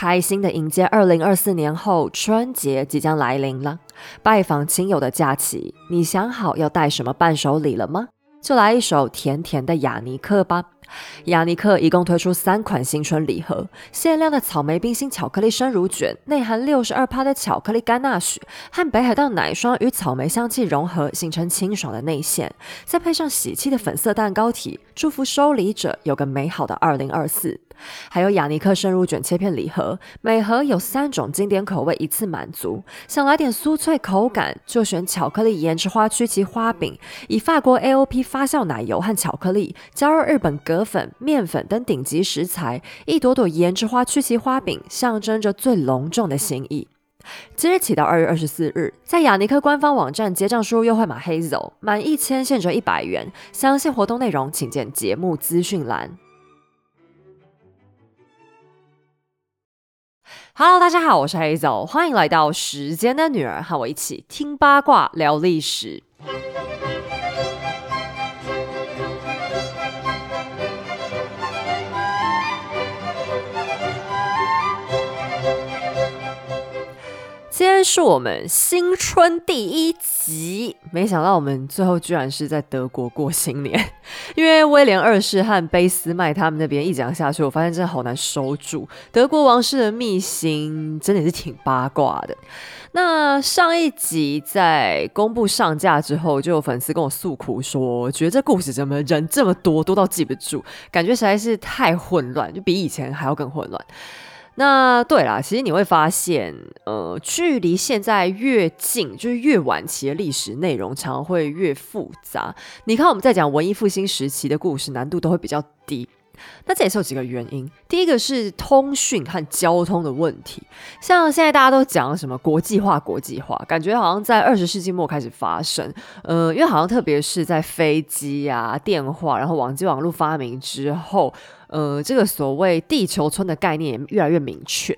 开心的迎接二零二四年后春节即将来临了，拜访亲友的假期，你想好要带什么伴手礼了吗？就来一首甜甜的雅尼克吧。雅尼克一共推出三款新春礼盒，限量的草莓冰心巧克力生乳卷，内含六十二帕的巧克力甘纳许和北海道奶霜与草莓香气融合，形成清爽的内馅，再配上喜气的粉色蛋糕体，祝福收礼者有个美好的二零二四。还有雅尼克生乳卷切片礼盒，每盒有三种经典口味，一次满足。想来点酥脆口感，就选巧克力盐之花曲奇花饼，以法国 AOP 发酵奶油和巧克力，加入日本葛粉、面粉等顶级食材，一朵朵盐之花曲奇花饼，象征着最隆重的心意。即日起到二月二十四日，在雅尼克官方网站结账输入优惠码 Hazel，满一千现折一百元。详细活动内容请见节目资讯栏。Hello，大家好，我是黑走，欢迎来到时间的女儿，和我一起听八卦聊历史。天是我们新春第一集，没想到我们最后居然是在德国过新年，因为威廉二世和俾斯麦他们那边一讲下去，我发现真的好难收住。德国王室的秘辛真的是挺八卦的。那上一集在公布上架之后，就有粉丝跟我诉苦说，觉得这故事怎么人这么多，多到记不住，感觉实在是太混乱，就比以前还要更混乱。那对啦，其实你会发现，呃，距离现在越近，就是越晚期的历史内容，常会越复杂。你看，我们在讲文艺复兴时期的故事，难度都会比较低。那这也是有几个原因。第一个是通讯和交通的问题，像现在大家都讲什么国际化，国际化，感觉好像在二十世纪末开始发生。呃，因为好像特别是在飞机啊、电话，然后网际网络发明之后。呃，这个所谓地球村的概念也越来越明确，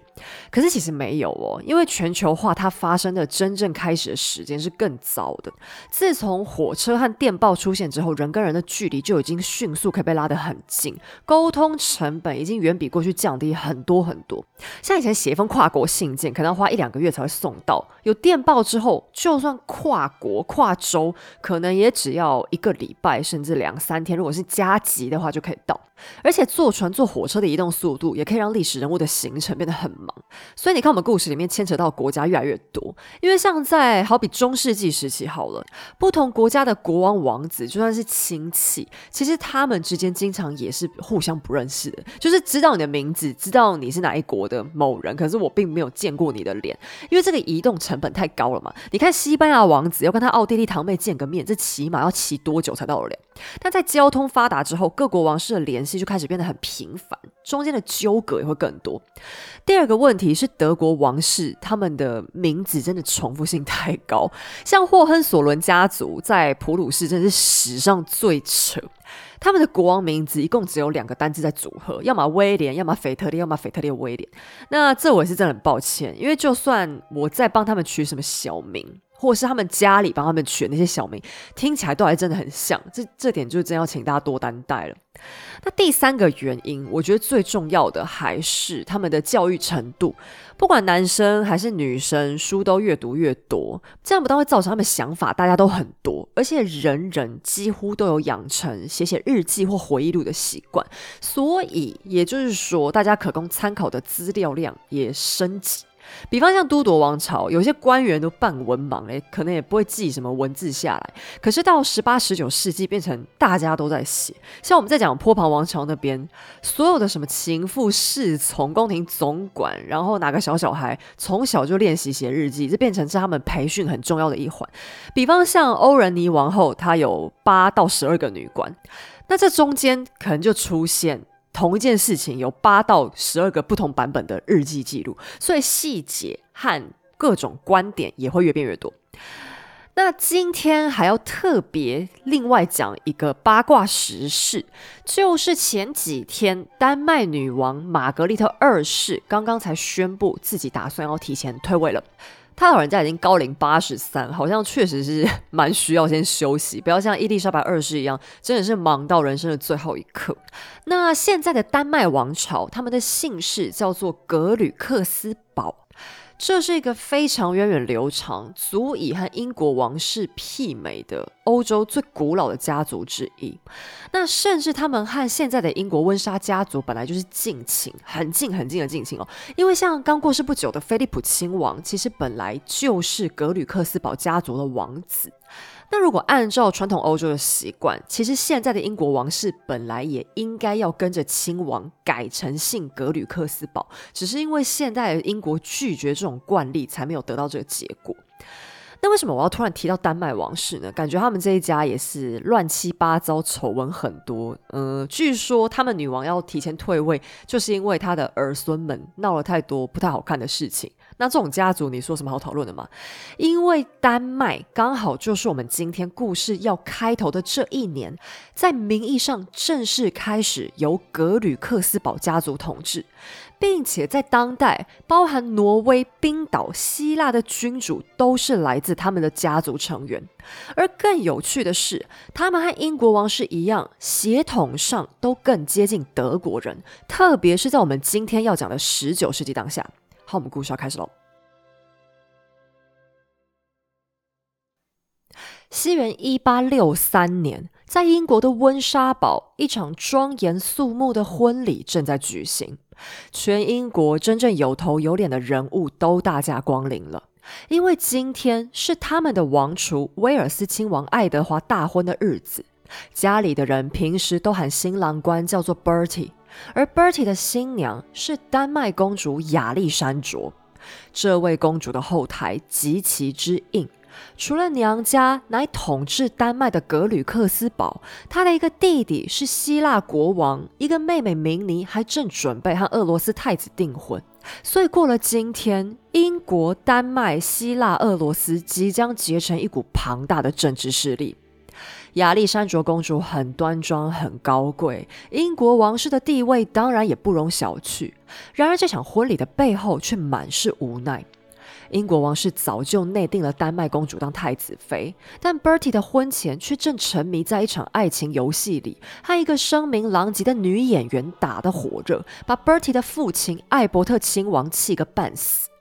可是其实没有哦，因为全球化它发生的真正开始的时间是更早的。自从火车和电报出现之后，人跟人的距离就已经迅速可以被拉得很近，沟通成本已经远比过去降低很多很多。像以前写一封跨国信件，可能要花一两个月才会送到，有电报之后，就算跨国跨州，可能也只要一个礼拜甚至两三天，如果是加急的话就可以到。而且坐船、坐火车的移动速度，也可以让历史人物的行程变得很忙。所以你看，我们故事里面牵扯到国家越来越多。因为像在好比中世纪时期好了，不同国家的国王、王子，就算是亲戚，其实他们之间经常也是互相不认识的。就是知道你的名字，知道你是哪一国的某人，可是我并没有见过你的脸，因为这个移动成本太高了嘛。你看西班牙王子要跟他奥地利堂妹见个面，这起码要骑多久才到得了？但在交通发达之后，各国王室的联系就开始变得很频繁，中间的纠葛也会更多。第二个问题是，德国王室他们的名字真的重复性太高，像霍亨索伦家族在普鲁士真是史上最扯。他们的国王名字一共只有两个单字在组合，要么威廉，要么腓特烈，要么腓特烈威廉。那这我也是真的很抱歉，因为就算我在帮他们取什么小名。或是他们家里帮他们取那些小名，听起来都还真的很像，这这点就真要请大家多担待了。那第三个原因，我觉得最重要的还是他们的教育程度，不管男生还是女生，书都越读越多，这样不但会造成他们想法大家都很多，而且人人几乎都有养成写写日记或回忆录的习惯，所以也就是说，大家可供参考的资料量也升级。比方像都铎王朝，有些官员都半文盲，诶，可能也不会记什么文字下来。可是到十八、十九世纪，变成大家都在写。像我们在讲波旁王朝那边，所有的什么情妇、侍从、宫廷总管，然后哪个小小孩从小就练习写日记，这变成是他们培训很重要的一环。比方像欧仁妮王后，她有八到十二个女官，那这中间可能就出现。同一件事情有八到十二个不同版本的日记记录，所以细节和各种观点也会越变越多。那今天还要特别另外讲一个八卦时事，就是前几天丹麦女王玛格丽特二世刚刚才宣布自己打算要提前退位了。他老人家已经高龄八十三，好像确实是蛮需要先休息，不要像伊丽莎白二世一样，真的是忙到人生的最后一刻。那现在的丹麦王朝，他们的姓氏叫做格吕克斯堡。这是一个非常源远流长、足以和英国王室媲美的欧洲最古老的家族之一。那甚至他们和现在的英国温莎家族本来就是近亲，很近很近的近亲哦。因为像刚过世不久的菲利普亲王，其实本来就是格吕克斯堡家族的王子。那如果按照传统欧洲的习惯，其实现在的英国王室本来也应该要跟着亲王改成姓格吕克斯堡，只是因为现代的英国拒绝这种惯例，才没有得到这个结果。那为什么我要突然提到丹麦王室呢？感觉他们这一家也是乱七八糟，丑闻很多。呃，据说他们女王要提前退位，就是因为她的儿孙们闹了太多不太好看的事情。那这种家族，你说什么好讨论的吗？因为丹麦刚好就是我们今天故事要开头的这一年，在名义上正式开始由格吕克斯堡家族统治，并且在当代，包含挪威、冰岛、希腊的君主都是来自他们的家族成员。而更有趣的是，他们和英国王室一样，血统上都更接近德国人，特别是在我们今天要讲的十九世纪当下。好，我们故事要开始喽。西元一八六三年，在英国的温莎堡，一场庄严肃穆的婚礼正在举行。全英国真正有头有脸的人物都大驾光临了，因为今天是他们的王储威尔斯亲王爱德华大婚的日子。家里的人平时都喊新郎官叫做 Bertie。而 Bertie 的新娘是丹麦公主亚历山卓，这位公主的后台极其之硬。除了娘家乃统治丹麦的格吕克斯堡，她的一个弟弟是希腊国王，一个妹妹明尼还正准备和俄罗斯太子订婚。所以过了今天，英国、丹麦、希腊、俄罗斯即将结成一股庞大的政治势力。亚历山卓公主很端庄、很高贵，英国王室的地位当然也不容小觑。然而，这场婚礼的背后却满是无奈。英国王室早就内定了丹麦公主当太子妃，但 Bertie 的婚前却正沉迷在一场爱情游戏里，和一个声名狼藉的女演员打得火热，把 Bertie 的父亲艾伯特亲王气个半死。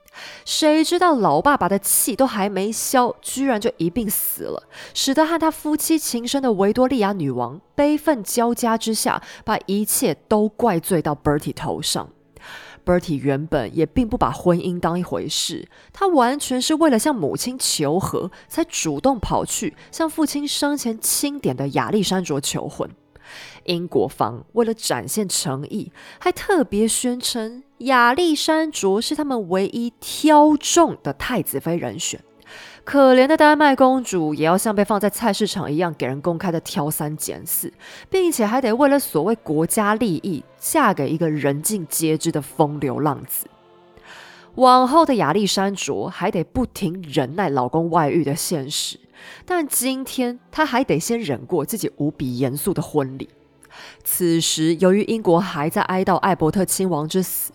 谁知道老爸爸的气都还没消，居然就一并死了，使得和他夫妻情深的维多利亚女王悲愤交加之下，把一切都怪罪到 Bertie 头上。Bertie 原本也并不把婚姻当一回事，他完全是为了向母亲求和，才主动跑去向父亲生前钦点的亚历山卓求婚。英国方为了展现诚意，还特别宣称亚历山卓是他们唯一挑中的太子妃人选。可怜的丹麦公主也要像被放在菜市场一样，给人公开的挑三拣四，并且还得为了所谓国家利益，嫁给一个人尽皆知的风流浪子。往后的亚历山卓还得不停忍耐老公外遇的现实。但今天，他还得先忍过自己无比严肃的婚礼。此时，由于英国还在哀悼艾伯特亲王之死，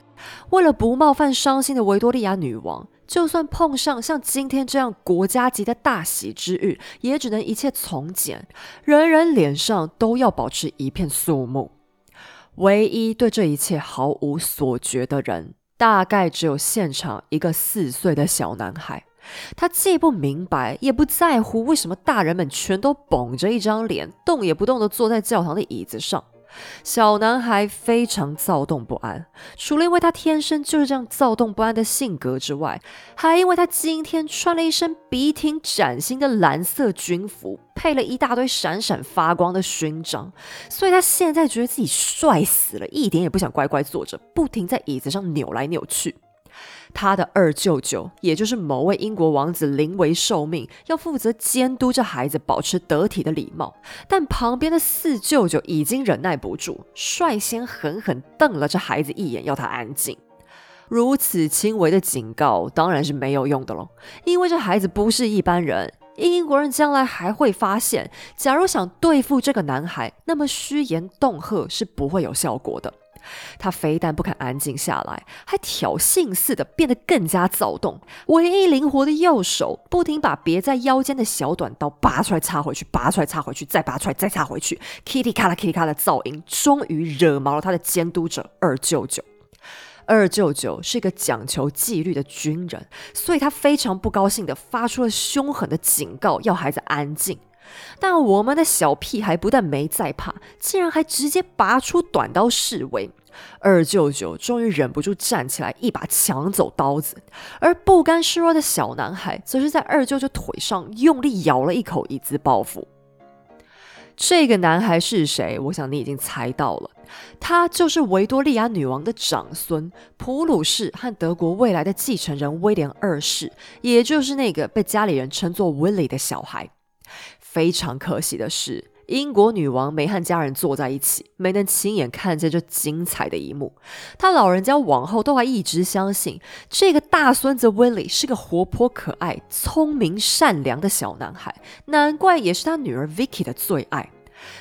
为了不冒犯伤心的维多利亚女王，就算碰上像今天这样国家级的大喜之日，也只能一切从简，人人脸上都要保持一片肃穆。唯一对这一切毫无所觉的人，大概只有现场一个四岁的小男孩。他既不明白，也不在乎，为什么大人们全都绷着一张脸，动也不动地坐在教堂的椅子上。小男孩非常躁动不安，除了因为他天生就是这样躁动不安的性格之外，还因为他今天穿了一身笔挺崭新的蓝色军服，配了一大堆闪闪发光的勋章，所以他现在觉得自己帅死了，一点也不想乖乖坐着，不停在椅子上扭来扭去。他的二舅舅，也就是某位英国王子临危受命，要负责监督这孩子保持得体的礼貌。但旁边的四舅舅已经忍耐不住，率先狠狠瞪了这孩子一眼，要他安静。如此轻微的警告当然是没有用的喽，因为这孩子不是一般人。英国人将来还会发现，假如想对付这个男孩，那么虚言恫吓是不会有效果的。他非但不肯安静下来，还挑衅似的变得更加躁动。唯一灵活的右手不停把别在腰间的小短刀拔出来插回去，拔出来插回去，再拔出来再插回去，kitty 咔啦 kitty 咔的噪音终于惹毛了他的监督者二舅舅。二舅舅是一个讲求纪律的军人，所以他非常不高兴的发出了凶狠的警告，要孩子安静。但我们的小屁孩不但没在怕，竟然还直接拔出短刀示威。二舅舅终于忍不住站起来，一把抢走刀子，而不甘示弱的小男孩则是在二舅舅腿上用力咬了一口，以资报复。这个男孩是谁？我想你已经猜到了，他就是维多利亚女王的长孙普鲁士和德国未来的继承人威廉二世，也就是那个被家里人称作 Willie 的小孩。非常可惜的是，英国女王没和家人坐在一起，没能亲眼看见这精彩的一幕。她老人家往后都还一直相信，这个大孙子威利是个活泼可爱、聪明善良的小男孩，难怪也是他女儿 Vicky 的最爱。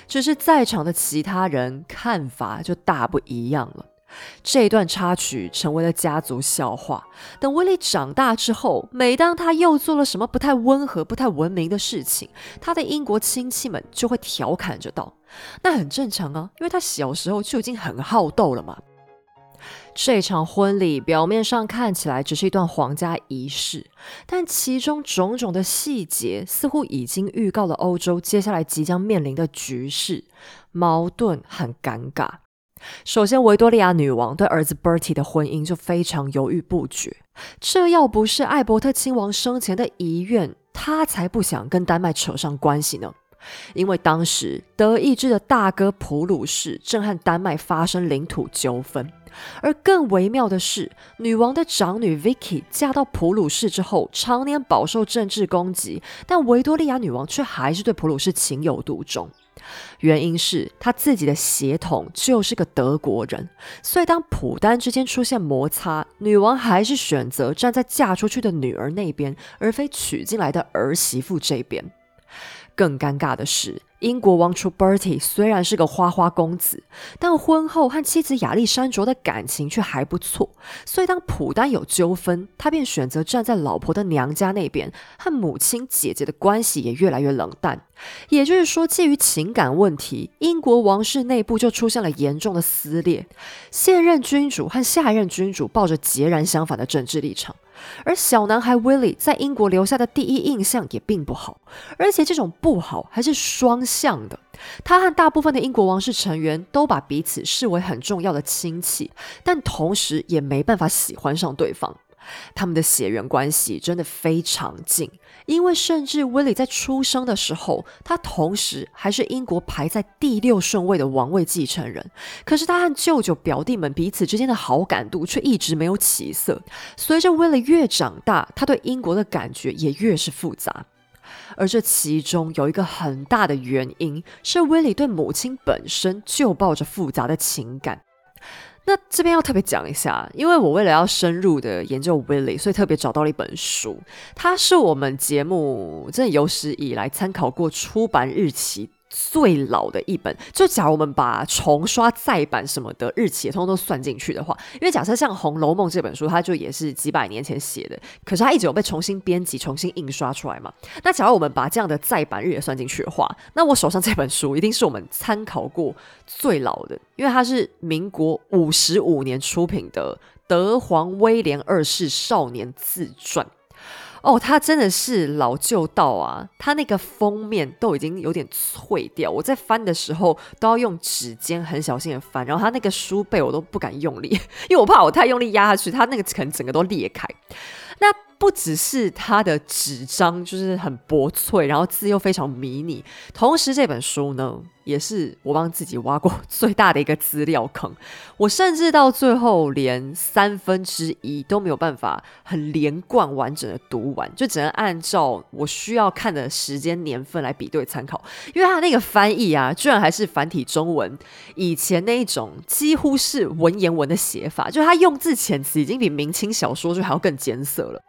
只是在场的其他人看法就大不一样了。这一段插曲成为了家族笑话。等威利长大之后，每当他又做了什么不太温和、不太文明的事情，他的英国亲戚们就会调侃着道：“那很正常啊，因为他小时候就已经很好斗了嘛。”这场婚礼表面上看起来只是一段皇家仪式，但其中种种的细节似乎已经预告了欧洲接下来即将面临的局势、矛盾和尴尬。首先，维多利亚女王对儿子 Bertie 的婚姻就非常犹豫不决。这要不是艾伯特亲王生前的遗愿，他才不想跟丹麦扯上关系呢。因为当时德意志的大哥普鲁士正和丹麦发生领土纠纷，而更微妙的是，女王的长女 Vicky 嫁到普鲁士之后，常年饱受政治攻击，但维多利亚女王却还是对普鲁士情有独钟。原因是他自己的血统就是个德国人，所以当普丹之间出现摩擦，女王还是选择站在嫁出去的女儿那边，而非娶进来的儿媳妇这边。更尴尬的是。英国王储 Bertie 虽然是个花花公子，但婚后和妻子亚历山卓的感情却还不错。所以当普丹有纠纷，他便选择站在老婆的娘家那边，和母亲姐姐的关系也越来越冷淡。也就是说，基于情感问题，英国王室内部就出现了严重的撕裂。现任君主和下一任君主抱着截然相反的政治立场。而小男孩 Willie 在英国留下的第一印象也并不好，而且这种不好还是双向的。他和大部分的英国王室成员都把彼此视为很重要的亲戚，但同时也没办法喜欢上对方。他们的血缘关系真的非常近，因为甚至威利在出生的时候，他同时还是英国排在第六顺位的王位继承人。可是他和舅舅、表弟们彼此之间的好感度却一直没有起色。随着威利越长大，他对英国的感觉也越是复杂。而这其中有一个很大的原因，是威利对母亲本身就抱着复杂的情感。那这边要特别讲一下，因为我为了要深入的研究 Willie，所以特别找到了一本书，它是我们节目真的有史以来参考过出版日期。最老的一本，就假如我们把重刷再版什么的日期也通通都算进去的话，因为假设像《红楼梦》这本书，它就也是几百年前写的，可是它一直有被重新编辑、重新印刷出来嘛。那假如我们把这样的再版日也算进去的话，那我手上这本书一定是我们参考过最老的，因为它是民国五十五年出品的《德皇威廉二世少年自传》。哦，它真的是老旧到啊！它那个封面都已经有点脆掉，我在翻的时候都要用指尖很小心的翻，然后它那个书背我都不敢用力，因为我怕我太用力压下去，它那个可能整个都裂开。不只是它的纸张就是很薄脆，然后字又非常迷你，同时这本书呢，也是我帮自己挖过最大的一个资料坑。我甚至到最后连三分之一都没有办法很连贯完整的读完，就只能按照我需要看的时间年份来比对参考。因为它那个翻译啊，居然还是繁体中文，以前那一种几乎是文言文的写法，就是它用字遣词已经比明清小说就还要更艰涩了。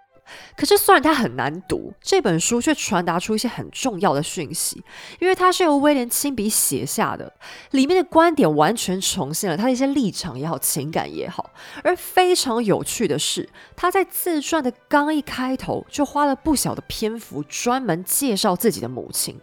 可是虽然它很难读，这本书却传达出一些很重要的讯息，因为它是由威廉亲笔写下的，里面的观点完全重现了他的一些立场也好，情感也好。而非常有趣的是，他在自传的刚一开头就花了不小的篇幅，专门介绍自己的母亲。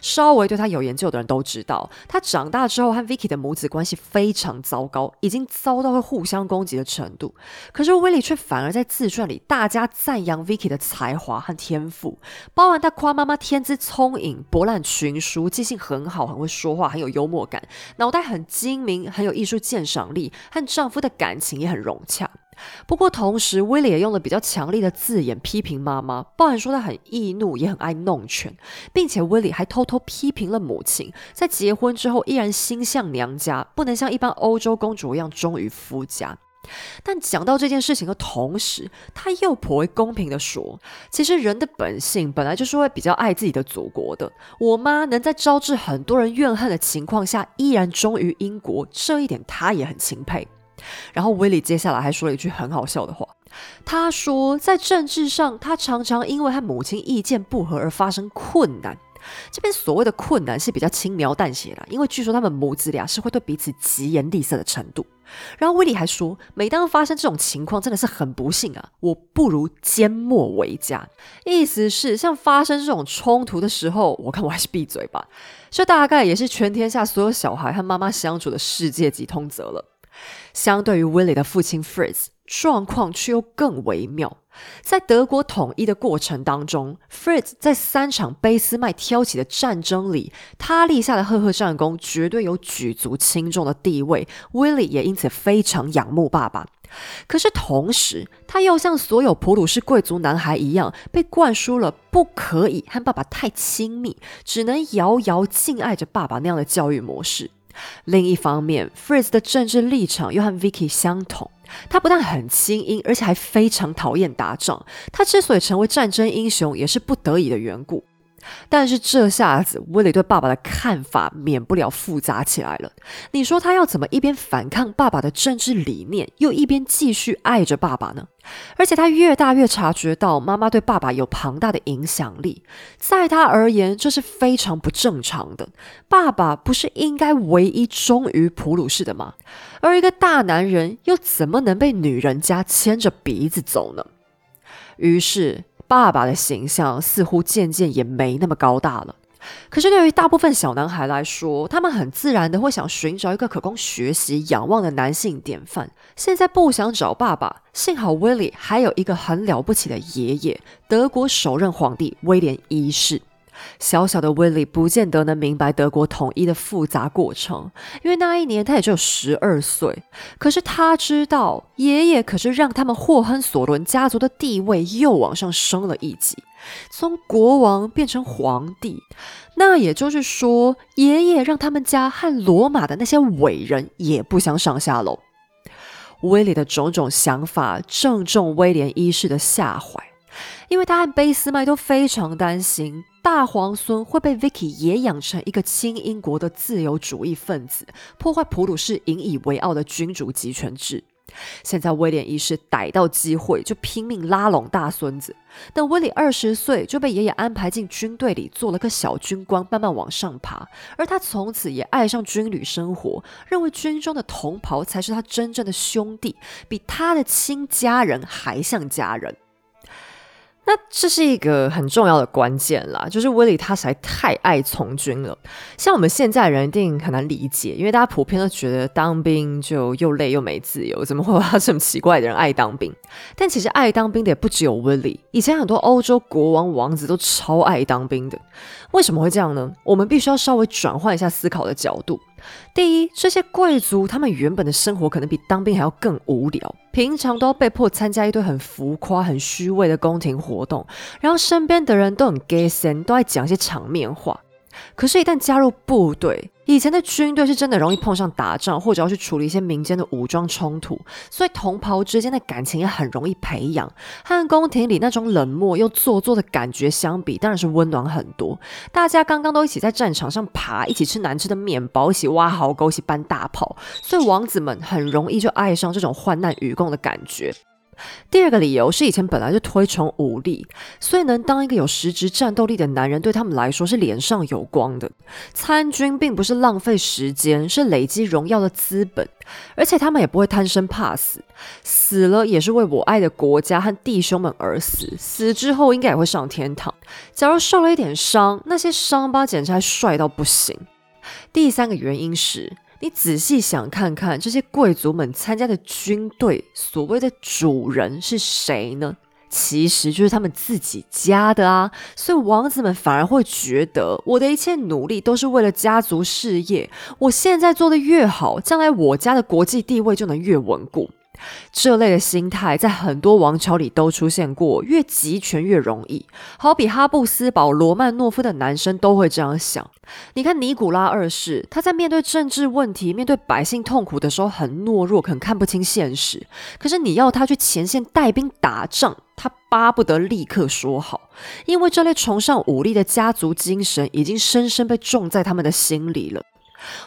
稍微对他有研究的人都知道，他长大之后和 Vicky 的母子关系非常糟糕，已经糟到会互相攻击的程度。可是威利却反而在自传里大加赞扬 Vicky 的才华和天赋，包含他夸妈妈天资聪颖、博览群书、记性很好、很会说话、很有幽默感、脑袋很精明、很有艺术鉴赏力，和丈夫的感情也很融洽。不过，同时威廉也用了比较强烈的字眼批评妈妈，包含说她很易怒，也很爱弄权，并且威廉还偷偷批评了母亲，在结婚之后依然心向娘家，不能像一般欧洲公主一样忠于夫家。但讲到这件事情的同时，他又颇为公平的说，其实人的本性本来就是会比较爱自己的祖国的。我妈能在招致很多人怨恨的情况下，依然忠于英国，这一点他也很钦佩。然后威利接下来还说了一句很好笑的话，他说在政治上，他常常因为和母亲意见不合而发生困难。这边所谓的困难是比较轻描淡写的，因为据说他们母子俩是会对彼此疾言厉色的程度。然后威利还说，每当发生这种情况，真的是很不幸啊，我不如缄默为佳。意思是像发生这种冲突的时候，我看我还是闭嘴吧。这大概也是全天下所有小孩和妈妈相处的世界级通则了。相对于 Willie 的父亲 Fritz，状况却又更微妙。在德国统一的过程当中，Fritz 在三场俾斯麦挑起的战争里，他立下的赫赫战功绝对有举足轻重的地位。Willie 也因此非常仰慕爸爸。可是同时，他又像所有普鲁士贵族男孩一样，被灌输了不可以和爸爸太亲密，只能遥遥敬爱着爸爸那样的教育模式。另一方面，Fritz 的政治立场又和 Vicky 相同。他不但很亲英，而且还非常讨厌打仗。他之所以成为战争英雄，也是不得已的缘故。但是这下子，威利对爸爸的看法免不了复杂起来了。你说他要怎么一边反抗爸爸的政治理念，又一边继续爱着爸爸呢？而且他越大越察觉到妈妈对爸爸有庞大的影响力，在他而言，这是非常不正常的。爸爸不是应该唯一忠于普鲁士的吗？而一个大男人又怎么能被女人家牵着鼻子走呢？于是。爸爸的形象似乎渐渐也没那么高大了。可是对于大部分小男孩来说，他们很自然的会想寻找一个可供学习、仰望的男性典范。现在不想找爸爸，幸好威利还有一个很了不起的爷爷——德国首任皇帝威廉一世。小小的威利不见得能明白德国统一的复杂过程，因为那一年他也只有十二岁。可是他知道，爷爷可是让他们霍亨索伦家族的地位又往上升了一级，从国王变成皇帝。那也就是说，爷爷让他们家和罗马的那些伟人也不相上下喽。威利的种种想法正中威廉一世的下怀。因为他和贝斯麦都非常担心大皇孙会被 Vicky 也养成一个亲英国的自由主义分子，破坏普鲁士引以为傲的君主集权制。现在威廉一世逮到机会就拼命拉拢大孙子，等威廉二十岁就被爷爷安排进军队里做了个小军官，慢慢往上爬。而他从此也爱上军旅生活，认为军中的同袍才是他真正的兄弟，比他的亲家人还像家人。那这是一个很重要的关键啦，就是威利他实在太爱从军了。像我们现在人一定很难理解，因为大家普遍都觉得当兵就又累又没自由，怎么会有这么奇怪的人爱当兵？但其实爱当兵的也不只有威利，以前很多欧洲国王王子都超爱当兵的。为什么会这样呢？我们必须要稍微转换一下思考的角度。第一，这些贵族他们原本的生活可能比当兵还要更无聊，平常都要被迫参加一堆很浮夸、很虚伪的宫廷活动，然后身边的人都很 gay 森，都爱讲一些场面话。可是，一旦加入部队，以前的军队是真的容易碰上打仗，或者要去处理一些民间的武装冲突，所以同袍之间的感情也很容易培养。和宫廷里那种冷漠又做作的感觉相比，当然是温暖很多。大家刚刚都一起在战场上爬，一起吃难吃的面包，一起挖壕沟，一起搬大炮，所以王子们很容易就爱上这种患难与共的感觉。第二个理由是以前本来就推崇武力，所以能当一个有实质战斗力的男人，对他们来说是脸上有光的。参军并不是浪费时间，是累积荣耀的资本，而且他们也不会贪生怕死，死了也是为我爱的国家和弟兄们而死，死之后应该也会上天堂。假如受了一点伤，那些伤疤简直还帅到不行。第三个原因是。你仔细想看看，这些贵族们参加的军队，所谓的主人是谁呢？其实就是他们自己家的啊。所以王子们反而会觉得，我的一切努力都是为了家族事业。我现在做的越好，将来我家的国际地位就能越稳固。这类的心态在很多王朝里都出现过，越集权越容易。好比哈布斯堡、罗曼诺夫的男生都会这样想。你看尼古拉二世，他在面对政治问题、面对百姓痛苦的时候很懦弱，可能看不清现实。可是你要他去前线带兵打仗，他巴不得立刻说好，因为这类崇尚武力的家族精神已经深深被种在他们的心里了。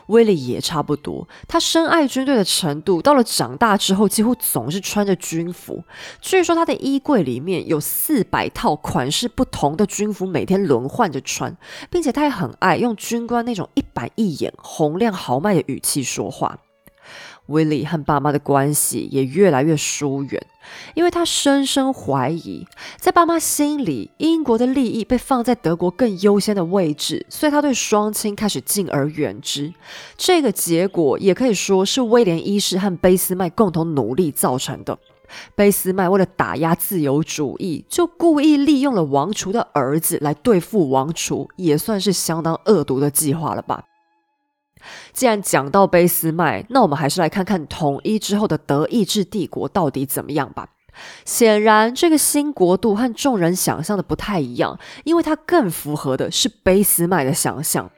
威力也差不多，他深爱军队的程度，到了长大之后，几乎总是穿着军服。据说他的衣柜里面有四百套款式不同的军服，每天轮换着穿，并且他也很爱用军官那种一板一眼、洪亮豪迈的语气说话。威利和爸妈的关系也越来越疏远，因为他深深怀疑，在爸妈心里，英国的利益被放在德国更优先的位置，所以他对双亲开始敬而远之。这个结果也可以说是威廉一世和俾斯麦共同努力造成的。俾斯麦为了打压自由主义，就故意利用了王储的儿子来对付王储，也算是相当恶毒的计划了吧。既然讲到俾斯麦，那我们还是来看看统一之后的德意志帝国到底怎么样吧。显然，这个新国度和众人想象的不太一样，因为它更符合的是俾斯麦的想象。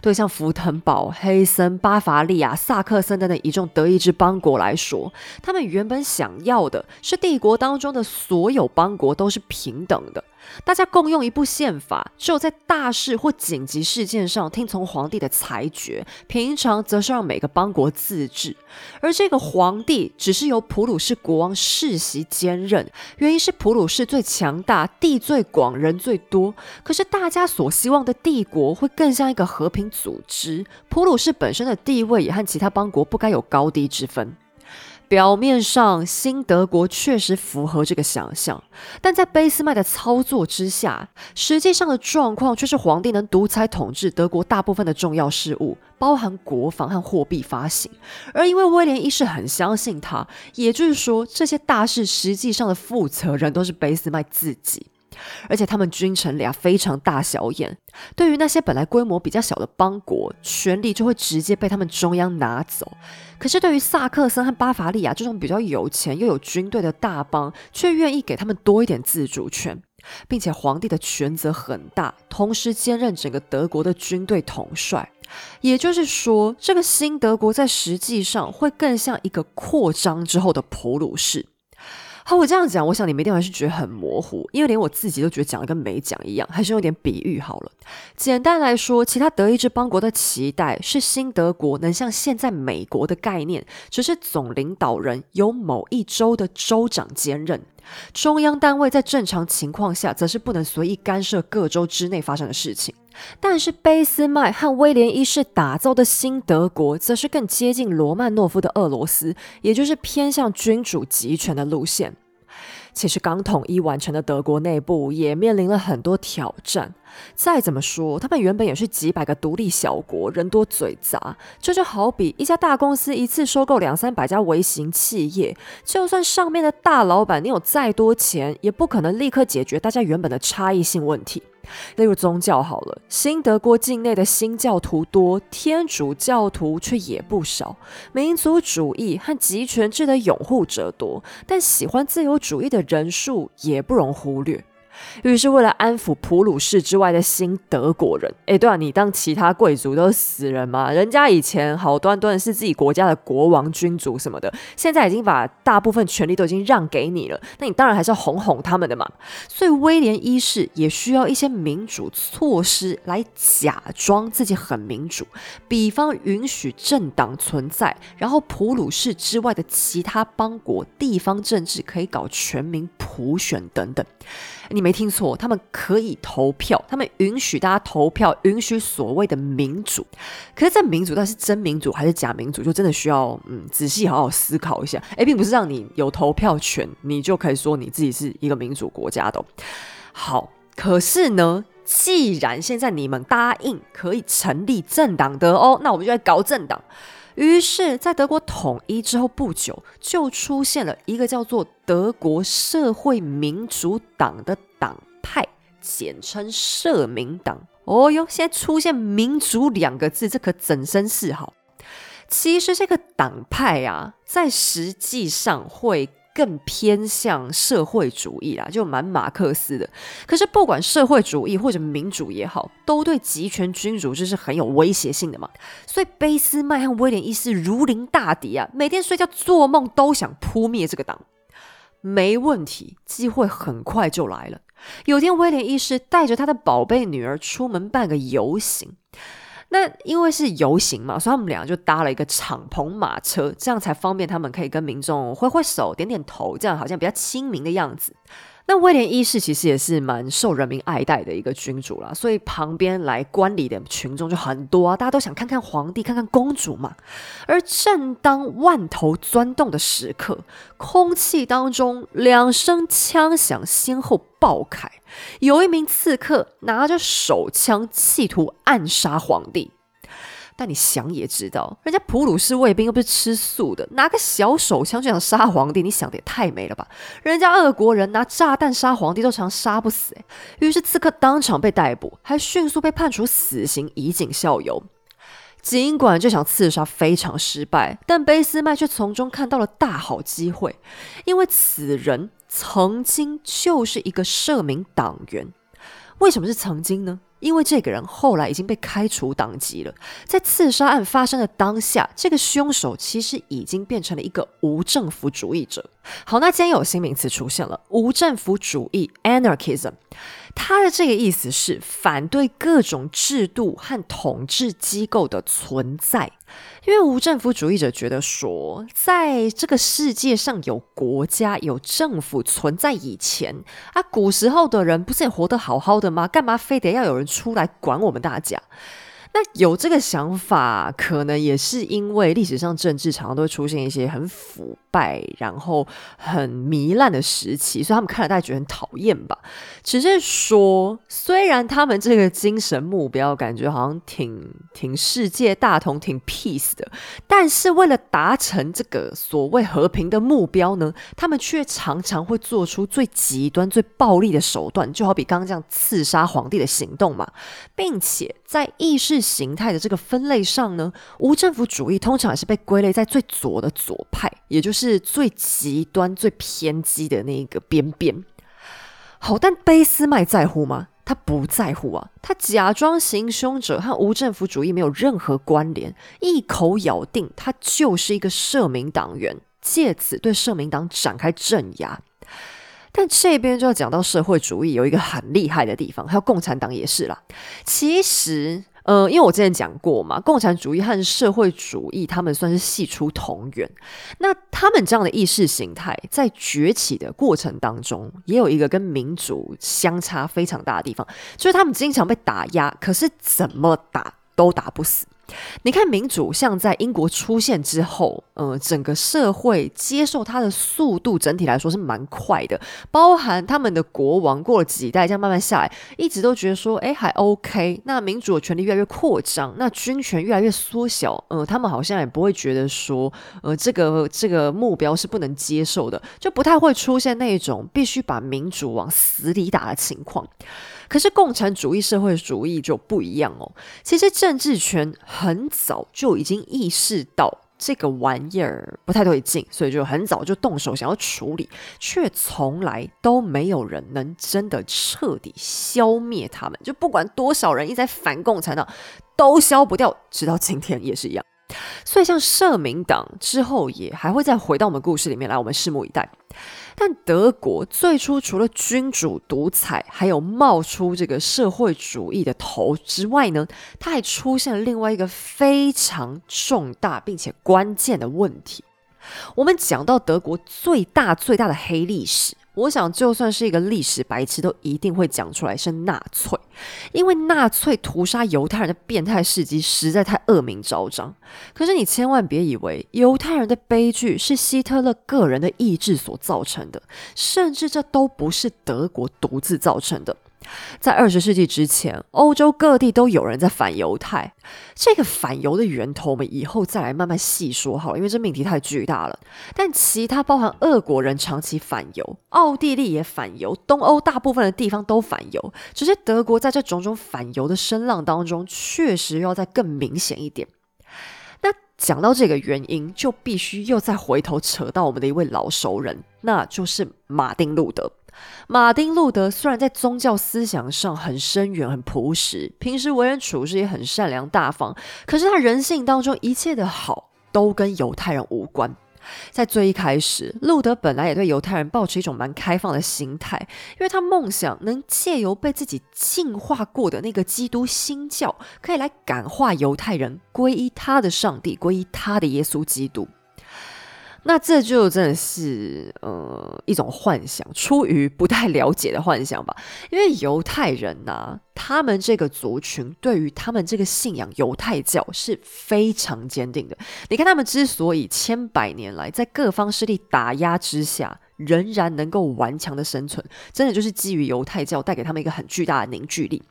对像福腾堡、黑森、巴伐利亚、萨克森等等一众德意志邦国来说，他们原本想要的是帝国当中的所有邦国都是平等的。大家共用一部宪法，只有在大事或紧急事件上听从皇帝的裁决，平常则是让每个邦国自治。而这个皇帝只是由普鲁士国王世袭兼任，原因是普鲁士最强大，地最广，人最多。可是大家所希望的帝国会更像一个和平组织，普鲁士本身的地位也和其他邦国不该有高低之分。表面上，新德国确实符合这个想象，但在俾斯麦的操作之下，实际上的状况却是皇帝能独裁统治德国大部分的重要事务，包含国防和货币发行。而因为威廉一世很相信他，也就是说，这些大事实际上的负责人都是俾斯麦自己。而且他们君臣俩非常大小眼，对于那些本来规模比较小的邦国，权力就会直接被他们中央拿走。可是对于萨克森和巴伐利亚这种比较有钱又有军队的大邦，却愿意给他们多一点自主权，并且皇帝的权责很大，同时兼任整个德国的军队统帅。也就是说，这个新德国在实际上会更像一个扩张之后的普鲁士。好，我这样讲，我想你们一定还是觉得很模糊，因为连我自己都觉得讲的跟没讲一样，还是用点比喻好了。简单来说，其他德意志邦国的期待是新德国能像现在美国的概念，只是总领导人由某一州的州长兼任，中央单位在正常情况下则是不能随意干涉各州之内发生的事情。但是俾斯麦和威廉一世打造的新德国，则是更接近罗曼诺夫的俄罗斯，也就是偏向君主集权的路线。其实刚统一完成的德国内部也面临了很多挑战。再怎么说，他们原本也是几百个独立小国，人多嘴杂。这就好比一家大公司一次收购两三百家微型企业，就算上面的大老板你有再多钱，也不可能立刻解决大家原本的差异性问题。例如宗教好了，新德国境内的新教徒多，天主教徒却也不少。民族主义和集权制的拥护者多，但喜欢自由主义的人数也不容忽略。于是为了安抚普鲁士之外的新德国人，哎，对啊，你当其他贵族都是死人吗？人家以前好端端是自己国家的国王、君主什么的，现在已经把大部分权力都已经让给你了，那你当然还是要哄哄他们的嘛。所以威廉一世也需要一些民主措施来假装自己很民主，比方允许政党存在，然后普鲁士之外的其他邦国地方政治可以搞全民普选等等。你没听错，他们可以投票，他们允许大家投票，允许所谓的民主。可是这民主，到底是真民主还是假民主，就真的需要嗯仔细好好思考一下。诶，并不是让你有投票权，你就可以说你自己是一个民主国家的。好，可是呢，既然现在你们答应可以成立政党的哦，那我们就来搞政党。于是，在德国统一之后不久，就出现了一个叫做德国社会民主党的党派，简称社民党。哦哟，现在出现“民主”两个字，这可怎生是好。其实这个党派啊，在实际上会。更偏向社会主义啦，就蛮马克思的。可是不管社会主义或者民主也好，都对集权君主制是很有威胁性的嘛。所以卑斯麦和威廉一世如临大敌啊，每天睡觉做梦都想扑灭这个党。没问题，机会很快就来了。有天，威廉一世带着他的宝贝女儿出门办个游行。那因为是游行嘛，所以他们俩就搭了一个敞篷马车，这样才方便他们可以跟民众挥挥手、点点头，这样好像比较亲民的样子。那威廉一世其实也是蛮受人民爱戴的一个君主啦，所以旁边来观礼的群众就很多啊，大家都想看看皇帝、看看公主嘛。而正当万头钻动的时刻，空气当中两声枪响先后爆开，有一名刺客拿着手枪企图暗杀皇帝。但你想也知道，人家普鲁士卫兵又不是吃素的，拿个小手枪就想杀皇帝，你想的也太美了吧！人家俄国人拿炸弹杀皇帝都常杀不死，于是刺客当场被逮捕，还迅速被判处死刑以儆效尤。尽管这场刺杀非常失败，但俾斯麦却从中看到了大好机会，因为此人曾经就是一个社民党员。为什么是曾经呢？因为这个人后来已经被开除党籍了，在刺杀案发生的当下，这个凶手其实已经变成了一个无政府主义者。好，那今天有新名词出现了，无政府主义 （anarchism）。它的这个意思是反对各种制度和统治机构的存在，因为无政府主义者觉得说，在这个世界上有国家、有政府存在以前啊，古时候的人不是也活得好好的吗？干嘛非得要有人出来管我们大家？那有这个想法，可能也是因为历史上政治常常都会出现一些很腐败，然后很糜烂的时期，所以他们看了大家觉得很讨厌吧。只是说，虽然他们这个精神目标感觉好像挺挺世界大同、挺 peace 的，但是为了达成这个所谓和平的目标呢，他们却常常会做出最极端、最暴力的手段，就好比刚刚这样刺杀皇帝的行动嘛，并且在意识。形态的这个分类上呢，无政府主义通常也是被归类在最左的左派，也就是是最极端、最偏激的那一个边边。好，但卑斯麦在乎吗？他不在乎啊！他假装行凶者和无政府主义没有任何关联，一口咬定他就是一个社民党员，借此对社民党展开镇压。但这边就要讲到社会主义有一个很厉害的地方，还有共产党也是啦。其实。呃，因为我之前讲过嘛，共产主义和社会主义他们算是系出同源。那他们这样的意识形态在崛起的过程当中，也有一个跟民主相差非常大的地方，就是他们经常被打压，可是怎么打都打不死。你看民主，像在英国出现之后，呃，整个社会接受它的速度，整体来说是蛮快的。包含他们的国王过了几代，这样慢慢下来，一直都觉得说，哎，还 OK。那民主的权力越来越扩张，那军权越来越缩小，呃，他们好像也不会觉得说，呃，这个这个目标是不能接受的，就不太会出现那种必须把民主往死里打的情况。可是共产主义、社会主义就不一样哦。其实政治权很早就已经意识到。这个玩意儿不太对劲，所以就很早就动手想要处理，却从来都没有人能真的彻底消灭他们。就不管多少人一直在反共产党，都消不掉，直到今天也是一样。所以，像社民党之后也还会再回到我们故事里面来，我们拭目以待。但德国最初除了君主独裁，还有冒出这个社会主义的头之外呢，它还出现了另外一个非常重大并且关键的问题。我们讲到德国最大最大的黑历史。我想，就算是一个历史白痴，都一定会讲出来是纳粹，因为纳粹屠杀犹太人的变态事迹实在太恶名昭彰。可是你千万别以为犹太人的悲剧是希特勒个人的意志所造成的，甚至这都不是德国独自造成的。在二十世纪之前，欧洲各地都有人在反犹太。这个反犹的源头，我们以后再来慢慢细说好了，因为这命题太巨大了。但其他包含俄国人长期反犹，奥地利也反犹，东欧大部分的地方都反犹。只是德国在这种种反犹的声浪当中，确实要再更明显一点。那讲到这个原因，就必须又再回头扯到我们的一位老熟人，那就是马丁路德。马丁路德虽然在宗教思想上很深远、很朴实，平时为人处事也很善良大方，可是他人性当中一切的好都跟犹太人无关。在最一开始，路德本来也对犹太人抱持一种蛮开放的心态，因为他梦想能借由被自己净化过的那个基督新教，可以来感化犹太人皈依他的上帝，皈依他的耶稣基督。那这就真的是呃一种幻想，出于不太了解的幻想吧。因为犹太人呐，他们这个族群对于他们这个信仰犹太教是非常坚定的。你看他们之所以千百年来在各方势力打压之下，仍然能够顽强的生存，真的就是基于犹太教带给他们一个很巨大的凝聚力。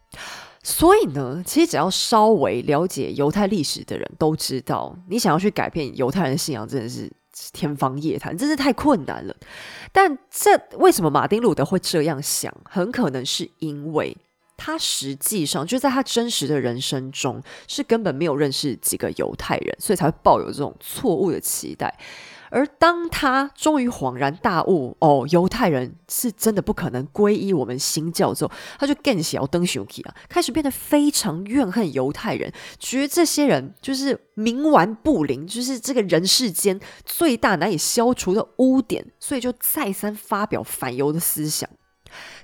所以呢，其实只要稍微了解犹太历史的人都知道，你想要去改变犹太人的信仰，真的是。天方夜谭，真是太困难了。但这为什么马丁路德会这样想？很可能是因为他实际上就在他真实的人生中是根本没有认识几个犹太人，所以才会抱有这种错误的期待。而当他终于恍然大悟，哦，犹太人是真的不可能皈依我们新教之后，他就更想要登熊起啊，开始变得非常怨恨犹太人，觉得这些人就是冥顽不灵，就是这个人世间最大难以消除的污点，所以就再三发表反犹的思想。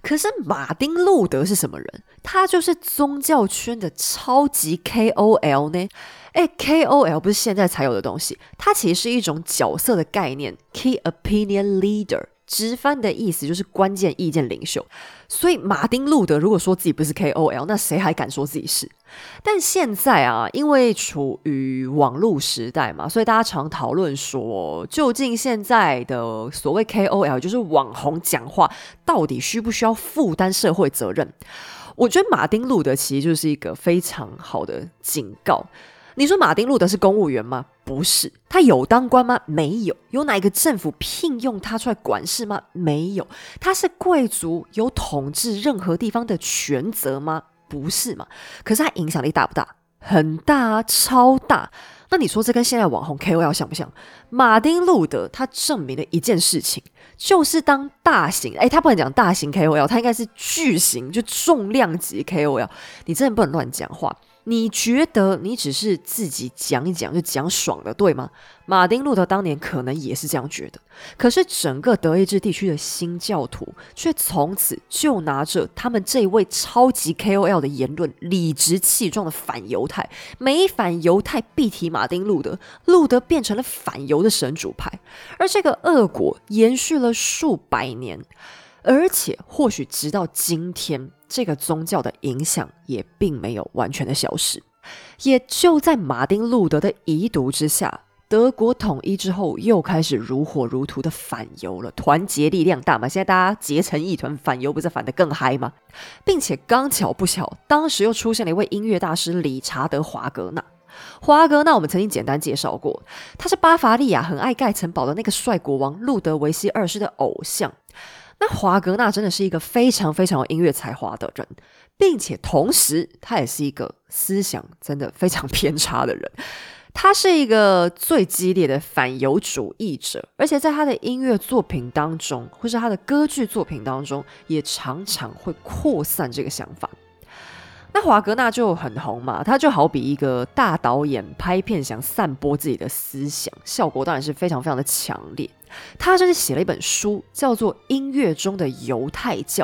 可是马丁路德是什么人？他就是宗教圈的超级 KOL 呢。哎，KOL 不是现在才有的东西，它其实是一种角色的概念，Key Opinion Leader，直翻的意思就是关键意见领袖。所以马丁路德如果说自己不是 KOL，那谁还敢说自己是？但现在啊，因为处于网络时代嘛，所以大家常讨论说，究竟现在的所谓 KOL，就是网红讲话，到底需不需要负担社会责任？我觉得马丁路德其实就是一个非常好的警告。你说马丁路德是公务员吗？不是，他有当官吗？没有。有哪一个政府聘用他出来管事吗？没有。他是贵族，有统治任何地方的权责吗？不是嘛？可是他影响力大不大？很大啊，超大。那你说这跟现在网红 KOL 像不像？马丁路德他证明了一件事情，就是当大型，哎，他不能讲大型 KOL，他应该是巨型，就重量级 KOL。你真的不能乱讲话。你觉得你只是自己讲一讲就讲爽了，对吗？马丁路德当年可能也是这样觉得，可是整个德意志地区的新教徒却从此就拿着他们这位超级 KOL 的言论，理直气壮的反犹太，每反犹太必提马丁路德，路德变成了反犹的神主派，而这个恶果延续了数百年。而且，或许直到今天，这个宗教的影响也并没有完全的消失。也就在马丁路德的遗毒之下，德国统一之后，又开始如火如荼的反犹了。团结力量大嘛，现在大家结成一团反犹，不是反得更嗨吗？并且刚巧不巧，当时又出现了一位音乐大师理查德·华格纳。华格纳我们曾经简单介绍过，他是巴伐利亚很爱盖城堡的那个帅国王路德维希二世的偶像。那华格纳真的是一个非常非常有音乐才华的人，并且同时他也是一个思想真的非常偏差的人。他是一个最激烈的反犹主义者，而且在他的音乐作品当中，或是他的歌剧作品当中，也常常会扩散这个想法。那华格纳就很红嘛，他就好比一个大导演拍片想散播自己的思想，效果当然是非常非常的强烈。他甚至写了一本书，叫做《音乐中的犹太教》。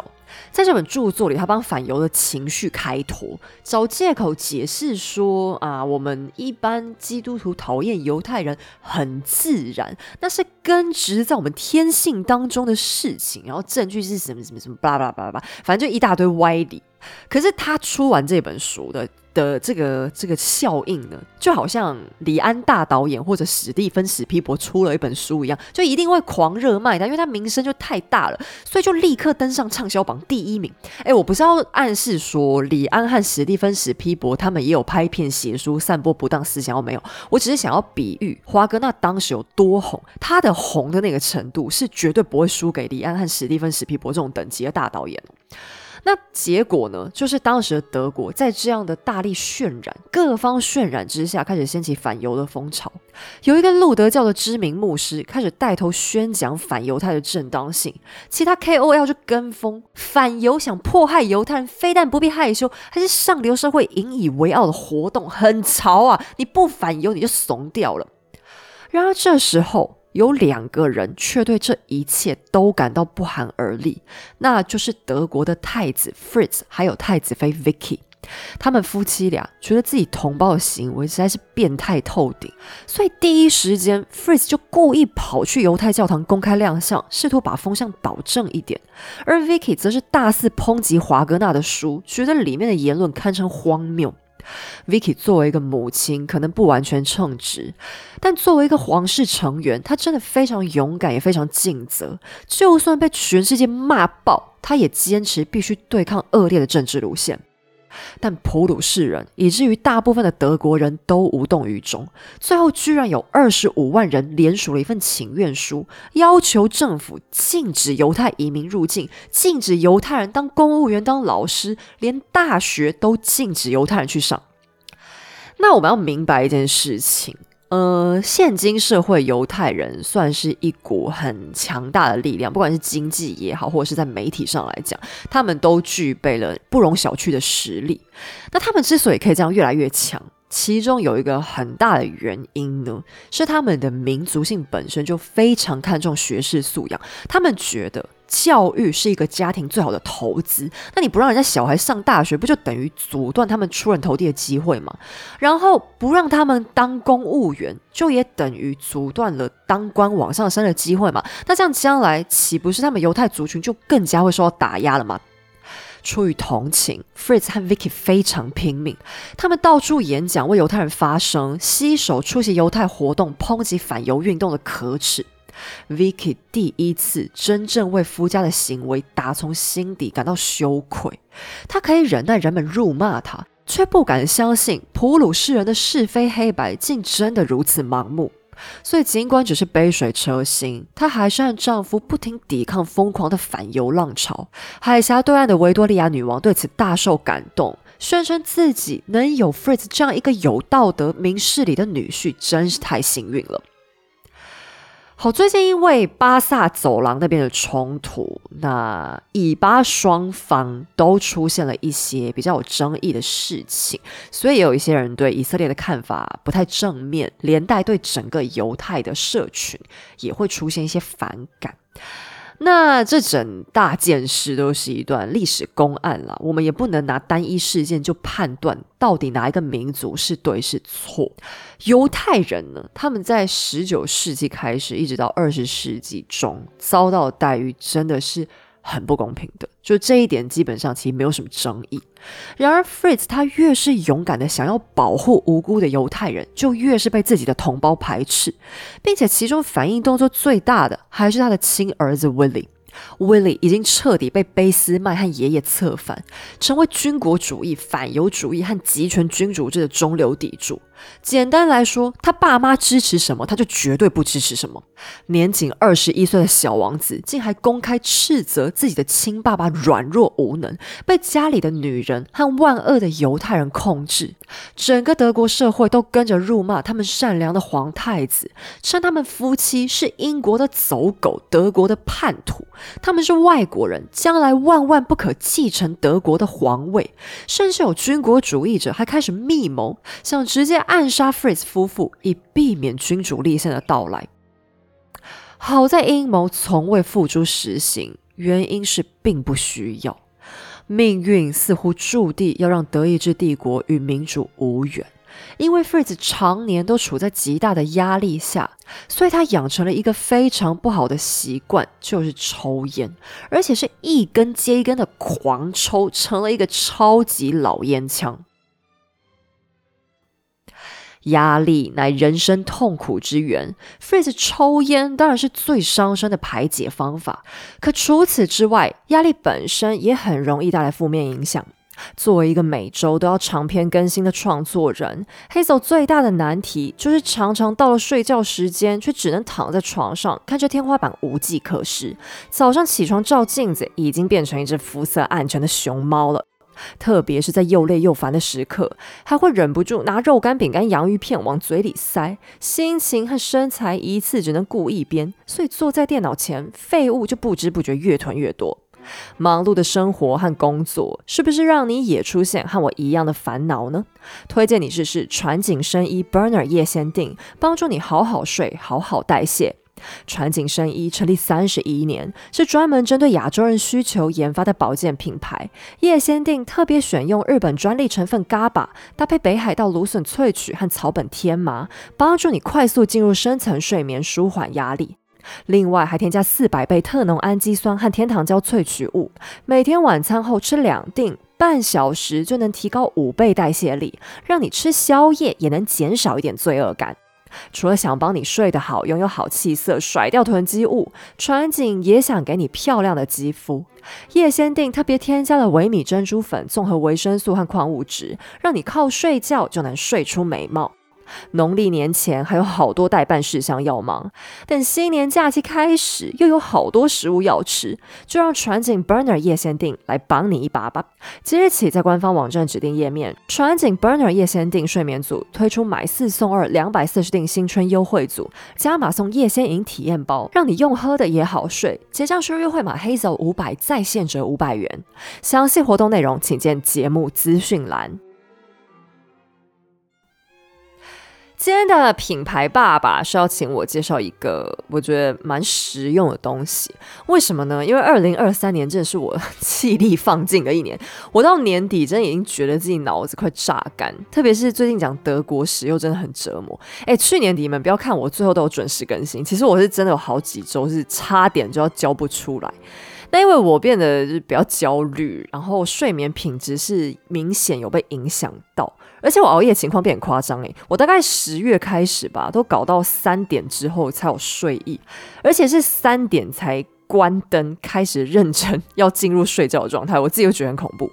在这本著作里，他帮反犹的情绪开脱，找借口解释说啊，我们一般基督徒讨厌犹太人很自然，那是根植在我们天性当中的事情。然后证据是什么什么什么，巴拉巴拉巴拉，反正就一大堆歪理。可是他出完这本书的。的这个这个效应呢，就好像李安大导演或者史蒂芬史皮伯出了一本书一样，就一定会狂热卖的，因为他名声就太大了，所以就立刻登上畅销榜第一名。哎，我不是要暗示说李安和史蒂芬史皮伯他们也有拍片写书散播不当思想，没有，我只是想要比喻华哥那当时有多红，他的红的那个程度是绝对不会输给李安和史蒂芬史皮伯这种等级的大导演。那结果呢？就是当时的德国在这样的大力渲染、各方渲染之下，开始掀起反犹的风潮。有一个路德教的知名牧师开始带头宣讲反犹太的正当性，其他 KOL 就跟风反犹，想迫害犹太人，非但不必害羞，还是上流社会引以为傲的活动，很潮啊！你不反犹，你就怂掉了。然而这时候。有两个人却对这一切都感到不寒而栗，那就是德国的太子 Fritz 还有太子妃 Vicky。他们夫妻俩觉得自己同胞的行为实在是变态透顶，所以第一时间 Fritz 就故意跑去犹太教堂公开亮相，试图把风向导正一点。而 Vicky 则是大肆抨击华格纳的书，觉得里面的言论堪称荒谬。Vicky 作为一个母亲，可能不完全称职，但作为一个皇室成员，她真的非常勇敢，也非常尽责。就算被全世界骂爆，她也坚持必须对抗恶劣的政治路线。但普鲁士人，以至于大部分的德国人都无动于衷。最后，居然有二十五万人联署了一份请愿书，要求政府禁止犹太移民入境，禁止犹太人当公务员、当老师，连大学都禁止犹太人去上。那我们要明白一件事情，呃，现今社会犹太人算是一股很强大的力量，不管是经济也好，或者是在媒体上来讲，他们都具备了不容小觑的实力。那他们之所以可以这样越来越强，其中有一个很大的原因呢，是他们的民族性本身就非常看重学识素养，他们觉得。教育是一个家庭最好的投资，那你不让人家小孩上大学，不就等于阻断他们出人头地的机会吗？然后不让他们当公务员，就也等于阻断了当官往上升的机会嘛？那这样将来岂不是他们犹太族群就更加会受到打压了吗？出于同情，Fritz 和 Vicky 非常拼命，他们到处演讲，为犹太人发声，携手出席犹太活动，抨击反犹运动的可耻。Vicky 第一次真正为夫家的行为打从心底感到羞愧。她可以忍耐人们辱骂她，却不敢相信普鲁士人的是非黑白竟真的如此盲目。所以，尽管只是杯水车薪，她还是让丈夫不停抵抗疯狂的反犹浪潮。海峡对岸的维多利亚女王对此大受感动，宣称自己能有 Fritz 这样一个有道德、明事理的女婿，真是太幸运了。好，最近因为巴萨走廊那边的冲突，那以巴双方都出现了一些比较有争议的事情，所以有一些人对以色列的看法不太正面，连带对整个犹太的社群也会出现一些反感。那这整大件事都是一段历史公案了，我们也不能拿单一事件就判断到底哪一个民族是对是错。犹太人呢，他们在十九世纪开始一直到二十世纪中遭到的待遇真的是。很不公平的，就这一点基本上其实没有什么争议。然而，Fritz 他越是勇敢的想要保护无辜的犹太人，就越是被自己的同胞排斥，并且其中反应动作最大的还是他的亲儿子 Willie。Willie 已经彻底被卑斯麦和爷爷策反，成为军国主义、反犹主义和集权君主制的中流砥柱。简单来说，他爸妈支持什么，他就绝对不支持什么。年仅二十一岁的小王子，竟还公开斥责自己的亲爸爸软弱无能，被家里的女人和万恶的犹太人控制。整个德国社会都跟着辱骂他们善良的皇太子，称他们夫妻是英国的走狗，德国的叛徒，他们是外国人，将来万万不可继承德国的皇位。甚至有军国主义者还开始密谋，想直接暗杀 Fritz 夫妇，以避免君主立宪的到来。好在阴谋从未付诸实行，原因是并不需要。命运似乎注定要让德意志帝国与民主无缘，因为 Fritz 常年都处在极大的压力下，所以他养成了一个非常不好的习惯，就是抽烟，而且是一根接一根的狂抽，成了一个超级老烟枪。压力乃人生痛苦之源，Fritz 抽烟当然是最伤身的排解方法。可除此之外，压力本身也很容易带来负面影响。作为一个每周都要长篇更新的创作人，Hazel 最大的难题就是常常到了睡觉时间，却只能躺在床上看着天花板无计可施。早上起床照镜子，已经变成一只肤色暗沉的熊猫了。特别是在又累又烦的时刻，还会忍不住拿肉干、饼干、洋芋片往嘴里塞，心情和身材一次只能顾一边，所以坐在电脑前，废物就不知不觉越囤越多。忙碌的生活和工作，是不是让你也出现和我一样的烦恼呢？推荐你试试传景生衣 Burner 叶先定，帮助你好好睡，好好代谢。传景生衣成立三十一年，是专门针对亚洲人需求研发的保健品牌。叶先定特别选用日本专利成分 GABA，搭配北海道芦笋萃取和草本天麻，帮助你快速进入深层睡眠，舒缓压力。另外还添加四百倍特浓氨基酸和天堂胶萃取物，每天晚餐后吃两锭，半小时就能提高五倍代谢力，让你吃宵夜也能减少一点罪恶感。除了想帮你睡得好、拥有好气色、甩掉囤积物，川景也想给你漂亮的肌肤。叶先定特别添加了维米珍珠粉，综合维生素和矿物质，让你靠睡觉就能睡出美貌。农历年前还有好多代办事项要忙，等新年假期开始又有好多食物要吃，就让传景 Burner 夜先定来帮你一把吧。即日起在官方网站指定页面，船景 Burner 夜先定睡眠组推出买四送二两百四十定新春优惠组，加码送夜先饮体验包，让你用喝的也好睡。结账时优惠码 Hazel 五百再现折五百元。详细活动内容请见节目资讯栏。今天的品牌爸爸是要请我介绍一个我觉得蛮实用的东西，为什么呢？因为二零二三年真的是我气力放尽的一年，我到年底真的已经觉得自己脑子快榨干，特别是最近讲德国史又真的很折磨。哎，去年底你们不要看我最后都有准时更新，其实我是真的有好几周是差点就要交不出来。那因为我变得就是比较焦虑，然后睡眠品质是明显有被影响到。而且我熬夜情况变很夸张诶，我大概十月开始吧，都搞到三点之后才有睡意，而且是三点才。关灯，开始认真要进入睡觉的状态，我自己又觉得很恐怖。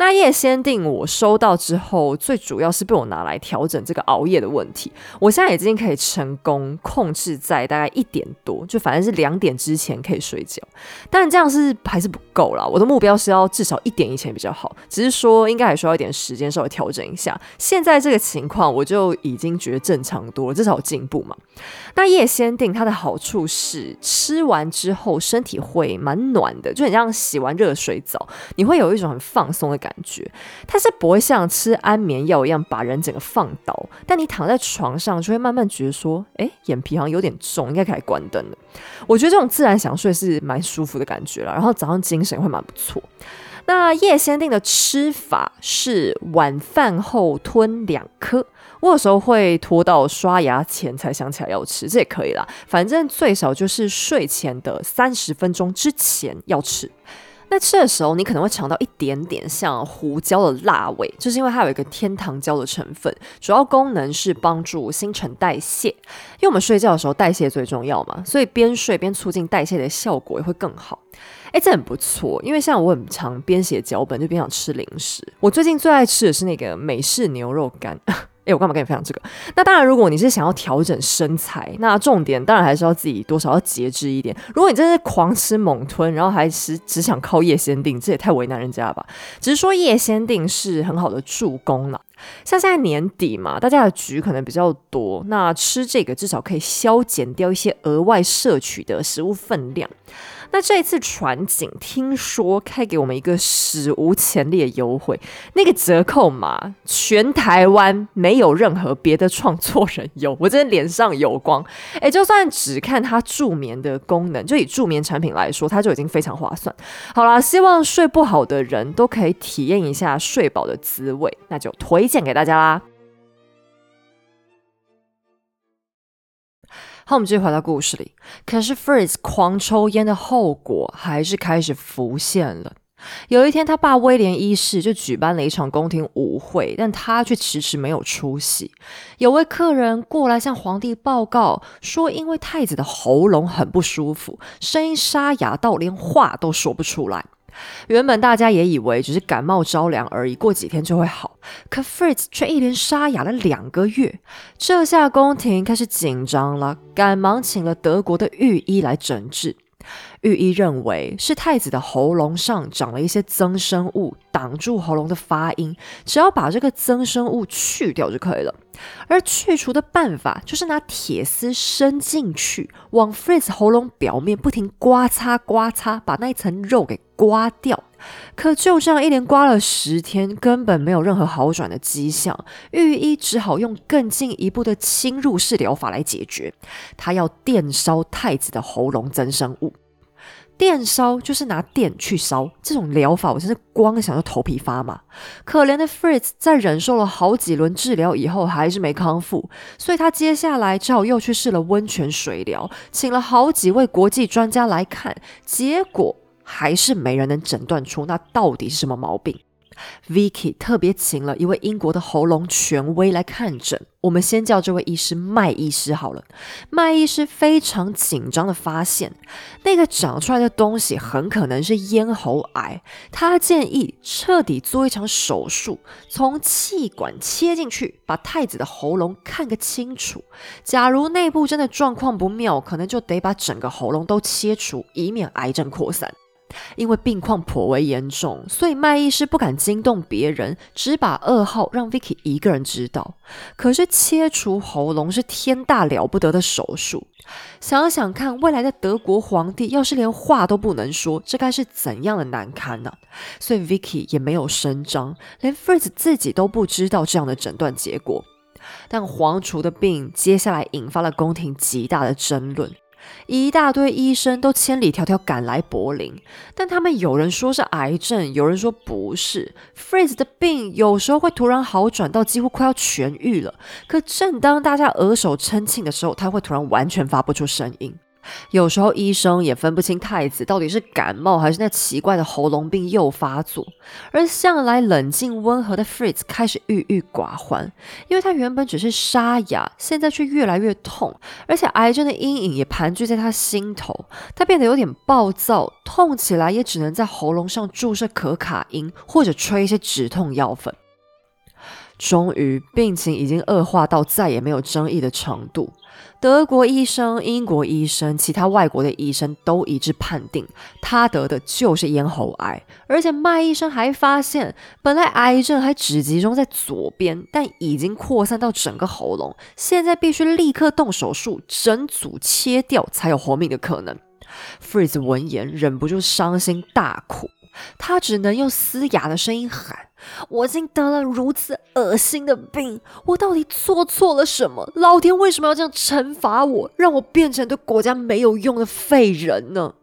那夜先定我收到之后，最主要是被我拿来调整这个熬夜的问题。我现在已经可以成功控制在大概一点多，就反正是两点之前可以睡觉。但这样是还是不够啦，我的目标是要至少一点以前比较好。只是说应该还需要一点时间稍微调整一下。现在这个情况我就已经觉得正常多了，至少有进步嘛。那夜先定它的好处是吃完之后。身体会蛮暖的，就很像洗完热水澡，你会有一种很放松的感感觉。它是不会像吃安眠药一样把人整个放倒，但你躺在床上就会慢慢觉得说，哎，眼皮好像有点重，应该可以关灯了。我觉得这种自然想睡是蛮舒服的感觉了，然后早上精神会蛮不错。那夜先定的吃法是晚饭后吞两颗。我有时候会拖到刷牙前才想起来要吃，这也可以啦。反正最少就是睡前的三十分钟之前要吃。那吃的时候，你可能会尝到一点点像胡椒的辣味，就是因为它有一个天堂胶的成分，主要功能是帮助新陈代谢。因为我们睡觉的时候代谢最重要嘛，所以边睡边促进代谢的效果也会更好。哎，这很不错，因为像我很常边写脚本就边想吃零食。我最近最爱吃的是那个美式牛肉干。我干嘛跟你分享这个？那当然，如果你是想要调整身材，那重点当然还是要自己多少要节制一点。如果你真是狂吃猛吞，然后还是只想靠叶先定，这也太为难人家了吧？只是说叶先定是很好的助攻了。像现在年底嘛，大家的局可能比较多，那吃这个至少可以消减掉一些额外摄取的食物分量。那这一次船景听说开给我们一个史无前例的优惠，那个折扣码全台湾没有任何别的创作人有，我真的脸上有光。哎，就算只看它助眠的功能，就以助眠产品来说，它就已经非常划算。好啦，希望睡不好的人都可以体验一下睡饱的滋味，那就推荐给大家啦。好，我们继续回到故事里。可是 Fritz 狂抽烟的后果还是开始浮现了。有一天，他爸威廉一世就举办了一场宫廷舞会，但他却迟迟没有出席。有位客人过来向皇帝报告说，因为太子的喉咙很不舒服，声音沙哑到连话都说不出来。原本大家也以为只是感冒着凉而已，过几天就会好。可 Fritz 却一连沙哑了两个月，这下宫廷开始紧张了，赶忙请了德国的御医来诊治。御医认为是太子的喉咙上长了一些增生物，挡住喉咙的发音，只要把这个增生物去掉就可以了。而去除的办法就是拿铁丝伸进去，往 Fritz 喉咙表面不停刮擦刮擦，把那一层肉给刮掉。可就这样一连刮了十天，根本没有任何好转的迹象。御医只好用更进一步的侵入式疗法来解决，他要电烧太子的喉咙增生物。电烧就是拿电去烧，这种疗法我真是光想就头皮发麻。可怜的 Fritz 在忍受了好几轮治疗以后，还是没康复，所以他接下来只好又去试了温泉水疗，请了好几位国际专家来看，结果还是没人能诊断出那到底是什么毛病。Vicky 特别请了一位英国的喉咙权威来看诊。我们先叫这位医师麦医师好了。麦医师非常紧张的发现，那个长出来的东西很可能是咽喉癌。他建议彻底做一场手术，从气管切进去，把太子的喉咙看个清楚。假如内部真的状况不妙，可能就得把整个喉咙都切除，以免癌症扩散。因为病况颇为严重，所以麦医师不敢惊动别人，只把噩耗让 Vicky 一个人知道。可是切除喉咙是天大了不得的手术，想想看，未来的德国皇帝要是连话都不能说，这该是怎样的难堪呢？所以 Vicky 也没有声张，连 Fritz 自己都不知道这样的诊断结果。但皇储的病接下来引发了宫廷极大的争论。一大堆医生都千里迢迢赶来柏林，但他们有人说是癌症，有人说不是。Fritz 的病有时候会突然好转到几乎快要痊愈了，可正当大家额手称庆的时候，他会突然完全发不出声音。有时候医生也分不清太子到底是感冒还是那奇怪的喉咙病又发作，而向来冷静温和的 Fritz 开始郁郁寡欢，因为他原本只是沙哑，现在却越来越痛，而且癌症的阴影也盘踞在他心头，他变得有点暴躁，痛起来也只能在喉咙上注射可卡因或者吹一些止痛药粉。终于，病情已经恶化到再也没有争议的程度。德国医生、英国医生、其他外国的医生都一致判定，他得的就是咽喉癌。而且麦医生还发现，本来癌症还只集中在左边，但已经扩散到整个喉咙，现在必须立刻动手术，整组切掉才有活命的可能。Fritz 闻言忍不住伤心大哭。他只能用嘶哑的声音喊：“我竟得了如此恶心的病，我到底做错了什么？老天为什么要这样惩罚我，让我变成对国家没有用的废人呢？”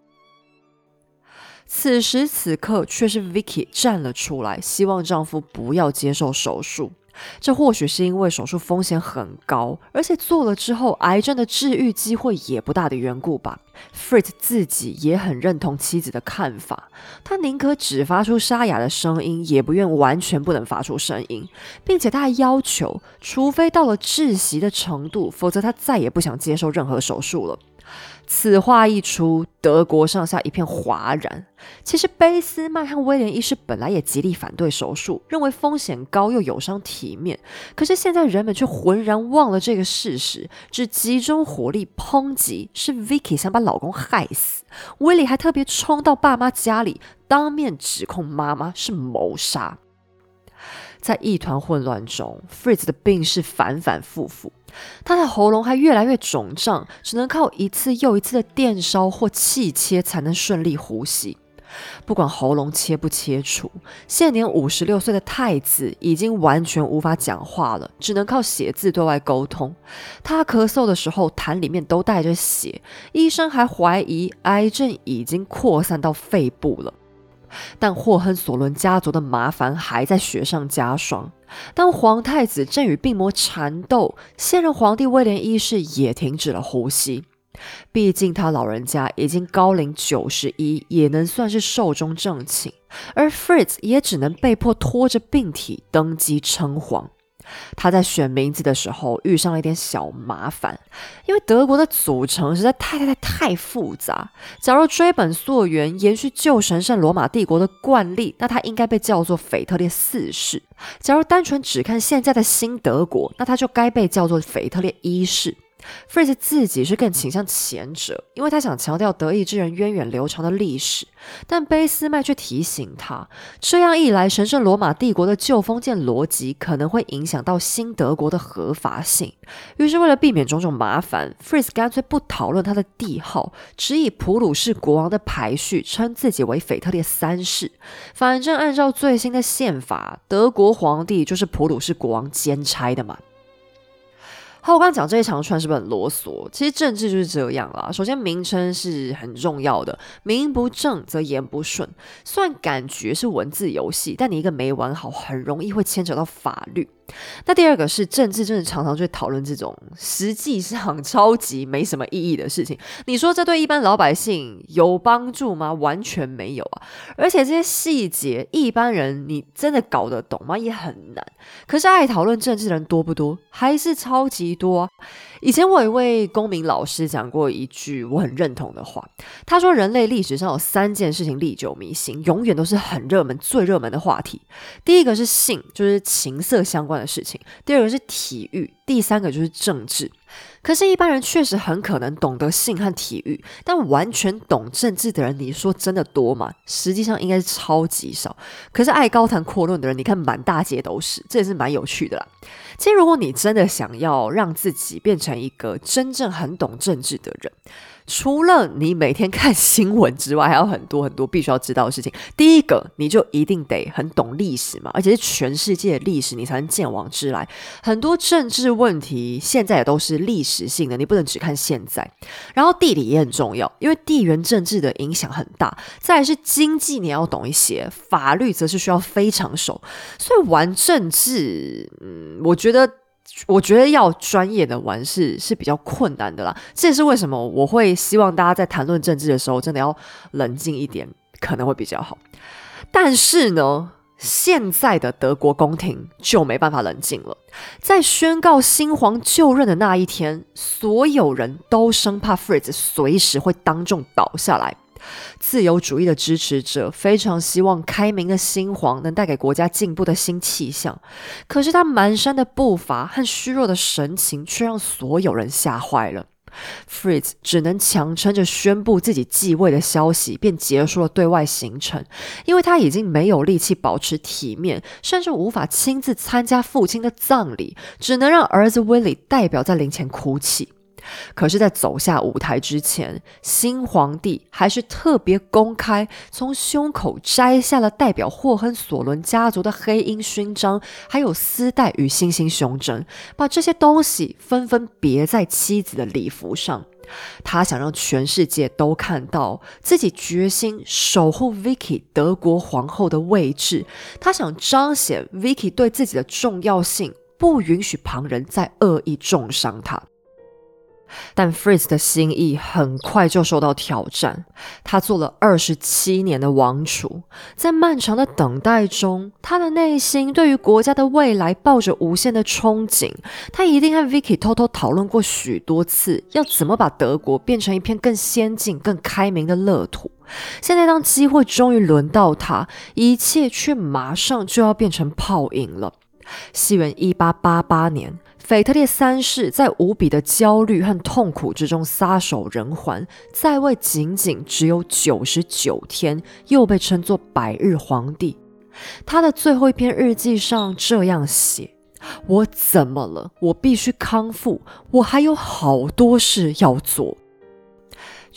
此时此刻，却是 Vicky 站了出来，希望丈夫不要接受手术。这或许是因为手术风险很高，而且做了之后癌症的治愈机会也不大的缘故吧。Fritz 自己也很认同妻子的看法，他宁可只发出沙哑的声音，也不愿完全不能发出声音，并且他还要求，除非到了窒息的程度，否则他再也不想接受任何手术了。此话一出，德国上下一片哗然。其实，贝斯麦和威廉一世本来也极力反对手术，认为风险高又有伤体面。可是现在人们却浑然忘了这个事实，只集中火力抨击是 Vicky 想把老公害死。威廉还特别冲到爸妈家里，当面指控妈妈是谋杀。在一团混乱中，Fritz 的病是反反复复，他的喉咙还越来越肿胀，只能靠一次又一次的电烧或气切才能顺利呼吸。不管喉咙切不切除，现年五十六岁的太子已经完全无法讲话了，只能靠写字对外沟通。他咳嗽的时候，痰里面都带着血，医生还怀疑癌症已经扩散到肺部了。但霍亨索伦家族的麻烦还在雪上加霜。当皇太子正与病魔缠斗，现任皇帝威廉一世也停止了呼吸。毕竟他老人家已经高龄九十一，也能算是寿终正寝，而 Fritz 也只能被迫拖着病体登基称皇。他在选名字的时候遇上了一点小麻烦，因为德国的组成实在太太太太复杂。假如追本溯源，延续旧神圣罗马帝国的惯例，那他应该被叫做腓特烈四世；假如单纯只看现在的新德国，那他就该被叫做腓特烈一世。Fritz 自己是更倾向前者，因为他想强调德意志人源远流长的历史。但俾斯麦却提醒他，这样一来，神圣罗马帝国的旧封建逻辑可能会影响到新德国的合法性。于是，为了避免种种麻烦，Fritz 干脆不讨论他的帝号，只以普鲁士国王的排序称自己为腓特烈三世。反正按照最新的宪法，德国皇帝就是普鲁士国王兼差的嘛。好，我刚刚讲这一长串是不是很啰嗦？其实政治就是这样啦。首先，名称是很重要的，名不正则言不顺。虽然感觉是文字游戏，但你一个没玩好，很容易会牵扯到法律。那第二个是政治，真的常常就讨论这种实际上超级没什么意义的事情。你说这对一般老百姓有帮助吗？完全没有啊！而且这些细节，一般人你真的搞得懂吗？也很难。可是爱讨论政治的人多不多？还是超级多啊！以前我有一位公民老师讲过一句我很认同的话，他说：“人类历史上有三件事情历久弥新，永远都是很热门、最热门的话题。第一个是性，就是情色相关的事情；第二个是体育；第三个就是政治。”可是，一般人确实很可能懂得性和体育，但完全懂政治的人，你说真的多吗？实际上应该是超级少。可是，爱高谈阔论的人，你看满大街都是，这也是蛮有趣的啦。其实，如果你真的想要让自己变成一个真正很懂政治的人，除了你每天看新闻之外，还有很多很多必须要知道的事情。第一个，你就一定得很懂历史嘛，而且是全世界的历史，你才能见往知来。很多政治问题现在也都是历史性的，你不能只看现在。然后地理也很重要，因为地缘政治的影响很大。再来是经济，你要懂一些；法律则是需要非常熟。所以玩政治，嗯，我觉得。我觉得要专业的玩是是比较困难的啦，这也是为什么我会希望大家在谈论政治的时候，真的要冷静一点，可能会比较好。但是呢，现在的德国宫廷就没办法冷静了，在宣告新皇就任的那一天，所有人都生怕 Fritz 随时会当众倒下来。自由主义的支持者非常希望开明的新皇能带给国家进步的新气象，可是他蹒跚的步伐和虚弱的神情却让所有人吓坏了。Fritz 只能强撑着宣布自己继位的消息，便结束了对外行程，因为他已经没有力气保持体面，甚至无法亲自参加父亲的葬礼，只能让儿子 Willie 代表在灵前哭泣。可是，在走下舞台之前，新皇帝还是特别公开从胸口摘下了代表霍亨索伦家族的黑鹰勋章，还有丝带与星星胸针，把这些东西纷纷别在妻子的礼服上。他想让全世界都看到自己决心守护 Vicky 德国皇后的位置。他想彰显 Vicky 对自己的重要性，不允许旁人再恶意重伤他。但 Fritz 的心意很快就受到挑战。他做了二十七年的王储，在漫长的等待中，他的内心对于国家的未来抱着无限的憧憬。他一定和 Vicky 偷偷讨论过许多次，要怎么把德国变成一片更先进、更开明的乐土。现在，当机会终于轮到他，一切却马上就要变成泡影了。西元一八八八年。腓特烈三世在无比的焦虑和痛苦之中撒手人寰，在位仅仅只有九十九天，又被称作百日皇帝。他的最后一篇日记上这样写：“我怎么了？我必须康复，我还有好多事要做。”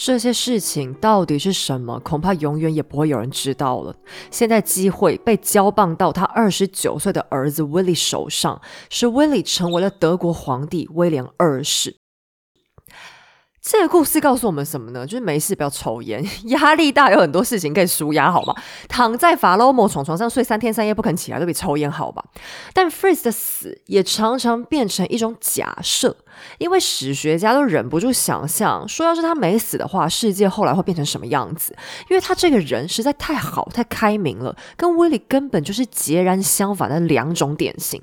这些事情到底是什么？恐怕永远也不会有人知道了。现在机会被交棒到他二十九岁的儿子威利手上，使威利成为了德国皇帝威廉二世。这个故事告诉我们什么呢？就是没事不要抽烟，压力大有很多事情可以舒压，好吗？躺在法罗莫床床上睡三天三夜不肯起来，都比抽烟好吧？但 Freeze 的死也常常变成一种假设，因为史学家都忍不住想象，说要是他没死的话，世界后来会变成什么样子？因为他这个人实在太好、太开明了，跟威利根本就是截然相反的两种典型。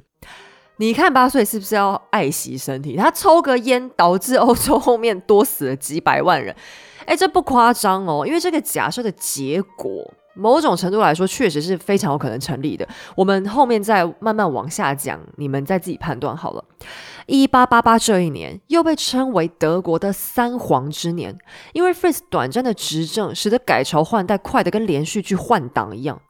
你看八岁是不是要爱惜身体？他抽个烟导致欧洲后面多死了几百万人，哎，这不夸张哦。因为这个假设的结果，某种程度来说确实是非常有可能成立的。我们后面再慢慢往下讲，你们再自己判断好了。一八八八这一年又被称为德国的三皇之年，因为 Fritz 短暂的执政使得改朝换代快的跟连续剧换挡一样。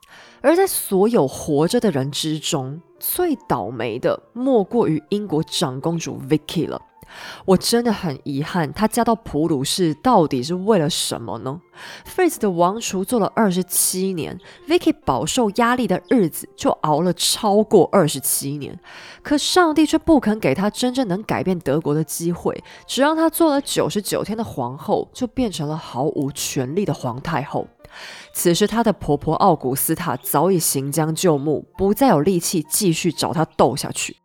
而在所有活着的人之中，最倒霉的莫过于英国长公主 Vicky 了。我真的很遗憾，她嫁到普鲁士到底是为了什么呢？Fritz 的王储做了二十七年，Vicky 饱受压力的日子就熬了超过二十七年。可上帝却不肯给她真正能改变德国的机会，只让她做了九十九天的皇后，就变成了毫无权力的皇太后。此时，她的婆婆奥古斯塔早已行将就木，不再有力气继续找她斗下去。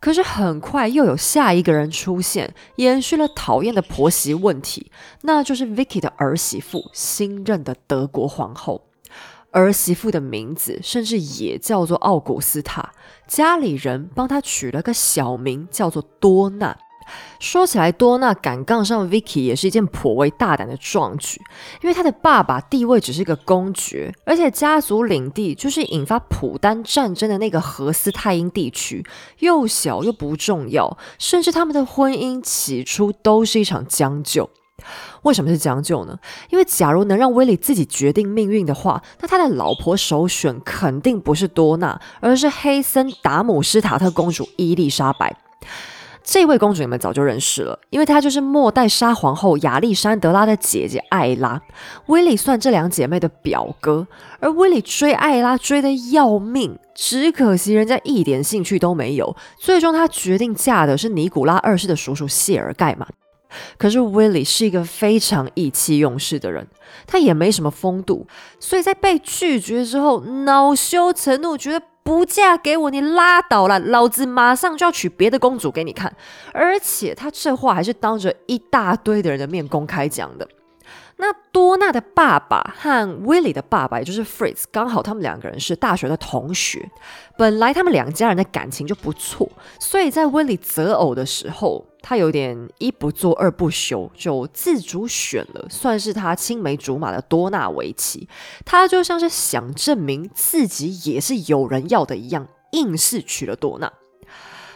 可是，很快又有下一个人出现，延续了讨厌的婆媳问题，那就是 Vicky 的儿媳妇，新任的德国皇后。儿媳妇的名字甚至也叫做奥古斯塔，家里人帮她取了个小名，叫做多娜。说起来，多纳敢杠上 Vicky 也是一件颇为大胆的壮举，因为他的爸爸地位只是一个公爵，而且家族领地就是引发普丹战争的那个荷斯泰因地区，又小又不重要，甚至他们的婚姻起初都是一场将就。为什么是将就呢？因为假如能让威利自己决定命运的话，那他的老婆首选肯定不是多纳，而是黑森达姆施塔特公主伊丽莎白。这位公主你们早就认识了，因为她就是末代沙皇后亚历山德拉的姐姐艾拉。威利算这两姐妹的表哥，而威利追艾拉追得要命，只可惜人家一点兴趣都没有。最终他决定嫁的是尼古拉二世的叔叔谢尔盖嘛。可是威利是一个非常意气用事的人，他也没什么风度，所以在被拒绝之后恼羞成怒，觉得。不嫁给我，你拉倒了！老子马上就要娶别的公主给你看。而且他这话还是当着一大堆的人的面公开讲的。那多纳的爸爸和威利的爸爸，也就是 Fritz，刚好他们两个人是大学的同学。本来他们两家人的感情就不错，所以在威利择偶的时候，他有点一不做二不休，就自主选了算是他青梅竹马的多纳为妻。他就像是想证明自己也是有人要的一样，硬是娶了多纳。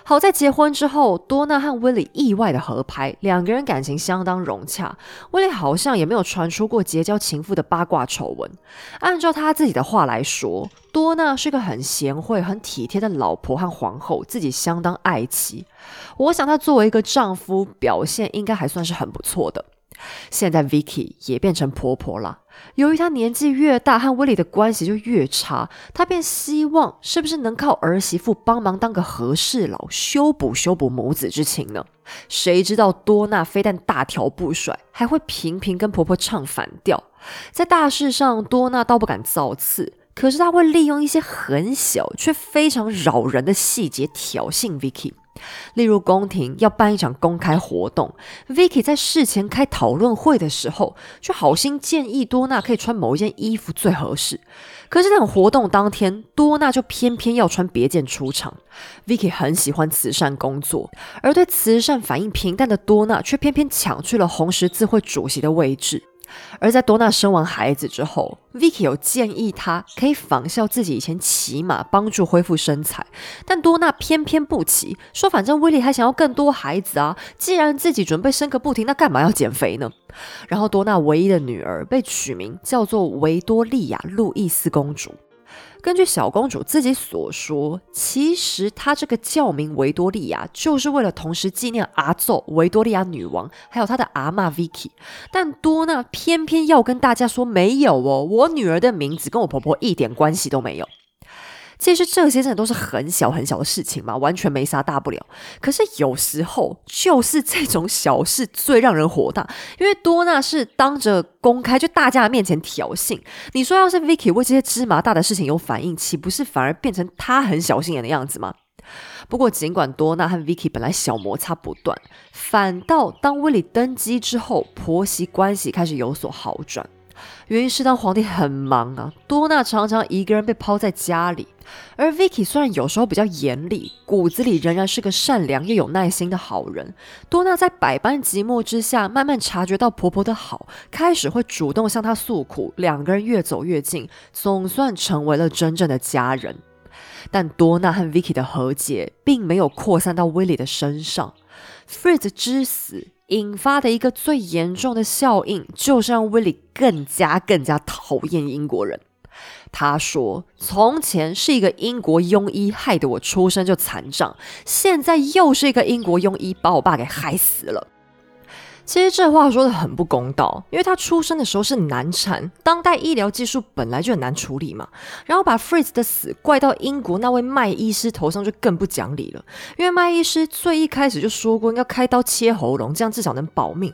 好在结婚之后，多娜和威利意外的合拍，两个人感情相当融洽。威利好像也没有传出过结交情妇的八卦丑闻。按照他自己的话来说，多娜是个很贤惠、很体贴的老婆和皇后，自己相当爱妻。我想他作为一个丈夫，表现应该还算是很不错的。现在 Vicky 也变成婆婆了。由于她年纪越大，和威利的关系就越差，她便希望是不是能靠儿媳妇帮忙当个和事佬，修补修补母子之情呢？谁知道多娜非但大条不甩，还会频频跟婆婆唱反调。在大事上，多娜倒不敢造次，可是她会利用一些很小却非常扰人的细节挑衅 Vicky。例如，宫廷要办一场公开活动，Vicky 在事前开讨论会的时候，就好心建议多娜可以穿某一件衣服最合适。可是，等活动当天，多娜就偏偏要穿别件出场。Vicky 很喜欢慈善工作，而对慈善反应平淡的多娜，却偏偏抢去了红十字会主席的位置。而在多娜生完孩子之后，Vicky 有建议她可以仿效自己以前骑马帮助恢复身材，但多娜偏偏不骑，说反正威利还想要更多孩子啊，既然自己准备生个不停，那干嘛要减肥呢？然后多娜唯一的女儿被取名叫做维多利亚·路易斯公主。根据小公主自己所说，其实她这个教名维多利亚，就是为了同时纪念阿奏维多利亚女王，还有她的阿妈 Vicky。但多娜偏偏要跟大家说没有哦，我女儿的名字跟我婆婆一点关系都没有。其实这些真的都是很小很小的事情嘛，完全没啥大不了。可是有时候就是这种小事最让人火大，因为多纳是当着公开就大家的面前挑衅。你说要是 Vicky 为这些芝麻大的事情有反应，岂不是反而变成他很小心眼的样子吗？不过尽管多纳和 Vicky 本来小摩擦不断，反倒当威利登基之后，婆媳关系开始有所好转。原因是当皇帝很忙啊，多娜常常一个人被抛在家里，而 Vicky 虽然有时候比较严厉，骨子里仍然是个善良又有耐心的好人。多娜在百般寂寞之下，慢慢察觉到婆婆的好，开始会主动向她诉苦，两个人越走越近，总算成为了真正的家人。但多娜和 Vicky 的和解并没有扩散到威利的身上，Fritz 之死。引发的一个最严重的效应，就是让威利更加更加讨厌英国人。他说：“从前是一个英国庸医害得我出生就残障，现在又是一个英国庸医把我爸给害死了。”其实这话说的很不公道，因为他出生的时候是难产，当代医疗技术本来就很难处理嘛。然后把 Fritz 的死怪到英国那位麦医师头上就更不讲理了，因为麦医师最一开始就说过要开刀切喉咙，这样至少能保命。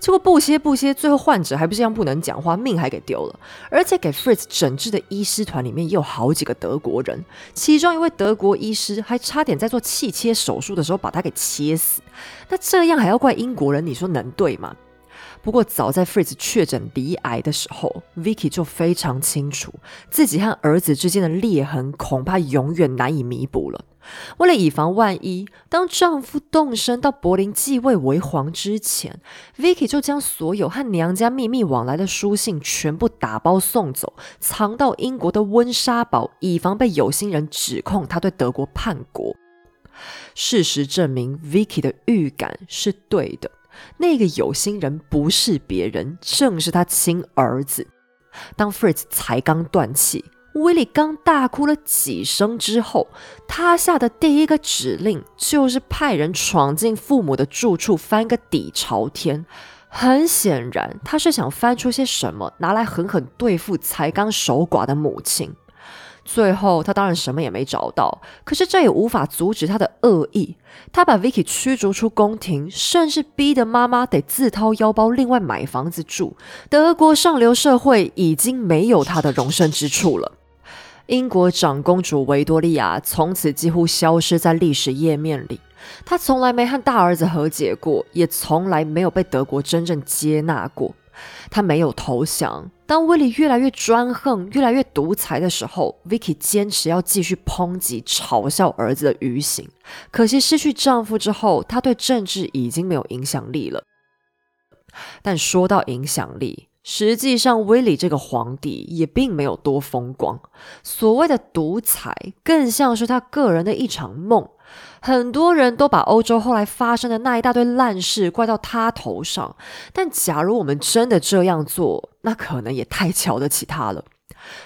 结果不切不切，最后患者还不是一样不能讲话，命还给丢了。而且给 Fritz 诊治的医师团里面也有好几个德国人，其中一位德国医师还差点在做气切手术的时候把他给切死。那这样还要怪英国人？你说能对吗？不过早在 Fritz 确诊鼻癌的时候，Vicky 就非常清楚自己和儿子之间的裂痕恐怕永远难以弥补了。为了以防万一，当丈夫动身到柏林继位为皇之前，Vicky 就将所有和娘家秘密往来的书信全部打包送走，藏到英国的温莎堡，以防被有心人指控他对德国叛国。事实证明，Vicky 的预感是对的，那个有心人不是别人，正是他亲儿子。当 Fritz 才刚断气。威利刚大哭了几声之后，他下的第一个指令就是派人闯进父母的住处，翻个底朝天。很显然，他是想翻出些什么，拿来狠狠对付才刚守寡的母亲。最后，他当然什么也没找到，可是这也无法阻止他的恶意。他把 Vicky 驱逐出宫廷，甚至逼得妈妈得自掏腰包另外买房子住。德国上流社会已经没有他的容身之处了。英国长公主维多利亚从此几乎消失在历史页面里。她从来没和大儿子和解过，也从来没有被德国真正接纳过。她没有投降。当威利越来越专横、越来越独裁的时候，Vicky 坚持要继续抨击、嘲笑儿子的愚行。可惜失去丈夫之后，她对政治已经没有影响力了。但说到影响力，实际上，威利这个皇帝也并没有多风光。所谓的独裁，更像是他个人的一场梦。很多人都把欧洲后来发生的那一大堆烂事怪到他头上。但假如我们真的这样做，那可能也太瞧得起他了。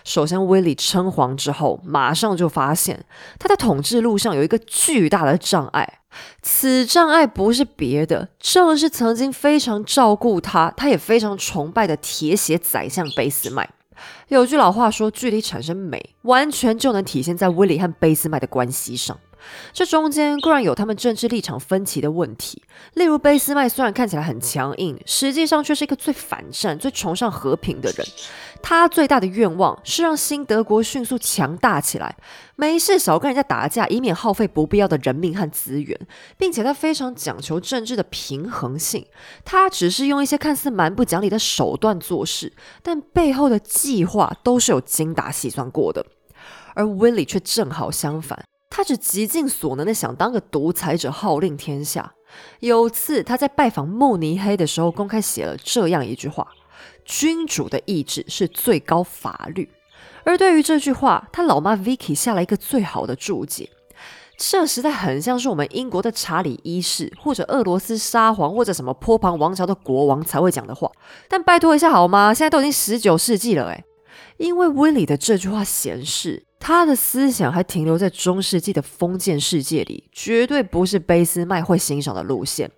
首先，威利称皇之后，马上就发现他在统治路上有一个巨大的障碍。此障碍不是别的，正是曾经非常照顾他，他也非常崇拜的铁血宰相俾斯麦。有句老话说：“距离产生美，完全就能体现在威利和俾斯麦的关系上。”这中间固然有他们政治立场分歧的问题，例如贝斯麦虽然看起来很强硬，实际上却是一个最反战、最崇尚和平的人。他最大的愿望是让新德国迅速强大起来，没事少跟人家打架，以免耗费不必要的人命和资源，并且他非常讲求政治的平衡性。他只是用一些看似蛮不讲理的手段做事，但背后的计划都是有精打细算过的。而威利却正好相反。他只极尽所能的想当个独裁者，号令天下。有次他在拜访慕尼黑的时候，公开写了这样一句话：“君主的意志是最高法律。”而对于这句话，他老妈 Vicky 下了一个最好的注解。这实在很像是我们英国的查理一世，或者俄罗斯沙皇，或者什么波旁王朝的国王才会讲的话。但拜托一下好吗？现在都已经十九世纪了，诶。因为威利的这句话显示，他的思想还停留在中世纪的封建世界里，绝对不是贝斯麦会欣赏的路线。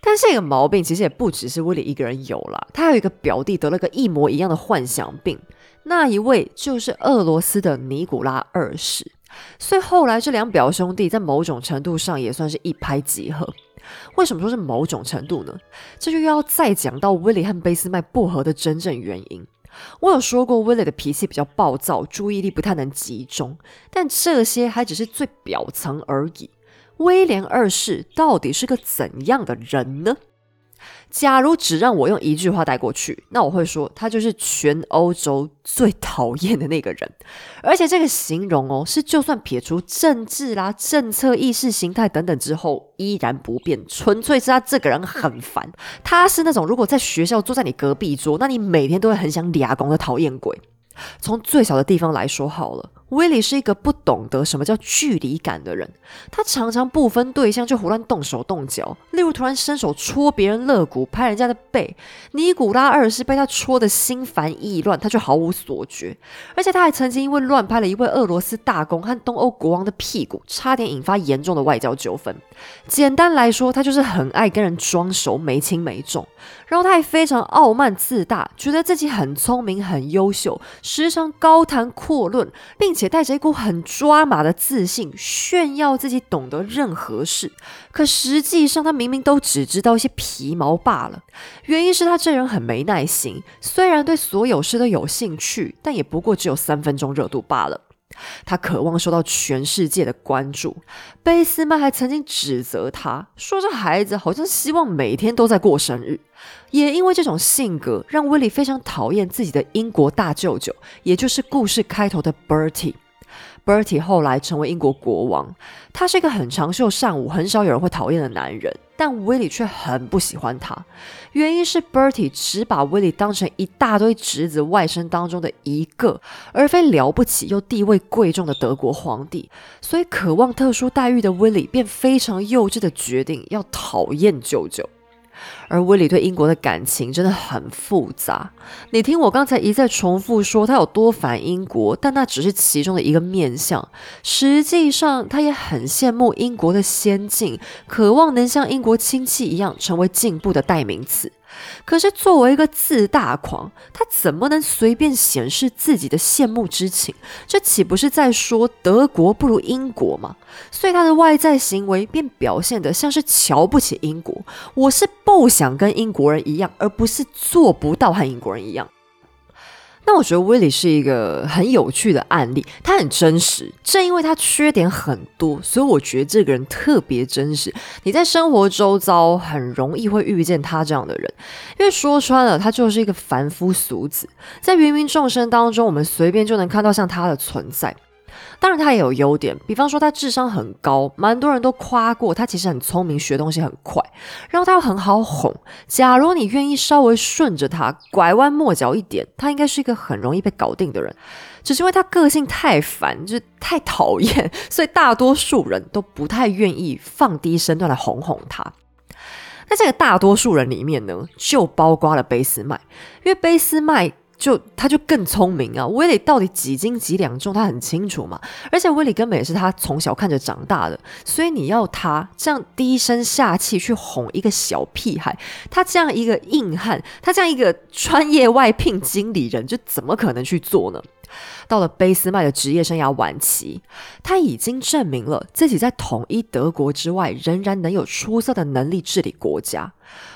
但这个毛病其实也不只是威利一个人有啦，他有一个表弟得了个一模一样的幻想病，那一位就是俄罗斯的尼古拉二世。所以后来这两表兄弟在某种程度上也算是一拍即合。为什么说是某种程度呢？这就又要再讲到威利和贝斯麦不合的真正原因。我有说过威廉的脾气比较暴躁，注意力不太能集中，但这些还只是最表层而已。威廉二世到底是个怎样的人呢？假如只让我用一句话带过去，那我会说他就是全欧洲最讨厌的那个人。而且这个形容哦，是就算撇除政治啦、政策、意识形态等等之后依然不变，纯粹是他这个人很烦。他是那种如果在学校坐在你隔壁桌，那你每天都会很想俩公的讨厌鬼。从最小的地方来说好了。威利是一个不懂得什么叫距离感的人，他常常不分对象就胡乱动手动脚，例如突然伸手戳别人肋骨、拍人家的背。尼古拉二世被他戳得心烦意乱，他却毫无所觉。而且他还曾经因为乱拍了一位俄罗斯大公和东欧国王的屁股，差点引发严重的外交纠纷。简单来说，他就是很爱跟人装熟，没轻没重。然后他还非常傲慢自大，觉得自己很聪明、很优秀，时常高谈阔论，并且带着一股很抓马的自信，炫耀自己懂得任何事。可实际上，他明明都只知道一些皮毛罢了。原因是他这人很没耐心，虽然对所有事都有兴趣，但也不过只有三分钟热度罢了。他渴望受到全世界的关注。贝斯曼还曾经指责他说：“这孩子好像希望每天都在过生日。”也因为这种性格，让威利非常讨厌自己的英国大舅舅，也就是故事开头的 Bertie。Bertie 后来成为英国国王，他是一个很长袖善舞、很少有人会讨厌的男人，但威利却很不喜欢他。原因是 Bertie 只把威利当成一大堆侄子外甥当中的一个，而非了不起又地位贵重的德国皇帝。所以，渴望特殊待遇的威利便非常幼稚的决定要讨厌舅舅。而威利对英国的感情真的很复杂。你听我刚才一再重复说他有多烦英国，但那只是其中的一个面相。实际上，他也很羡慕英国的先进，渴望能像英国亲戚一样成为进步的代名词。可是，作为一个自大狂，他怎么能随便显示自己的羡慕之情？这岂不是在说德国不如英国吗？所以他的外在行为便表现得像是瞧不起英国。我是不想跟英国人一样，而不是做不到和英国人一样。那我觉得 Willie 是一个很有趣的案例，他很真实。正因为他缺点很多，所以我觉得这个人特别真实。你在生活周遭很容易会遇见他这样的人，因为说穿了，他就是一个凡夫俗子，在芸芸众生当中，我们随便就能看到像他的存在。当然，他也有优点，比方说他智商很高，蛮多人都夸过他，其实很聪明，学东西很快，然后他又很好哄。假如你愿意稍微顺着他，拐弯抹角一点，他应该是一个很容易被搞定的人。只是因为他个性太烦，就是太讨厌，所以大多数人都不太愿意放低身段来哄哄他。那这个大多数人里面呢，就包括了贝斯麦，因为贝斯麦。就他就更聪明啊！威利到底几斤几两重，他很清楚嘛。而且威利根本也是他从小看着长大的，所以你要他这样低声下气去哄一个小屁孩，他这样一个硬汉，他这样一个专业外聘经理人，就怎么可能去做呢？到了贝斯麦的职业生涯晚期，他已经证明了自己在统一德国之外，仍然能有出色的能力治理国家。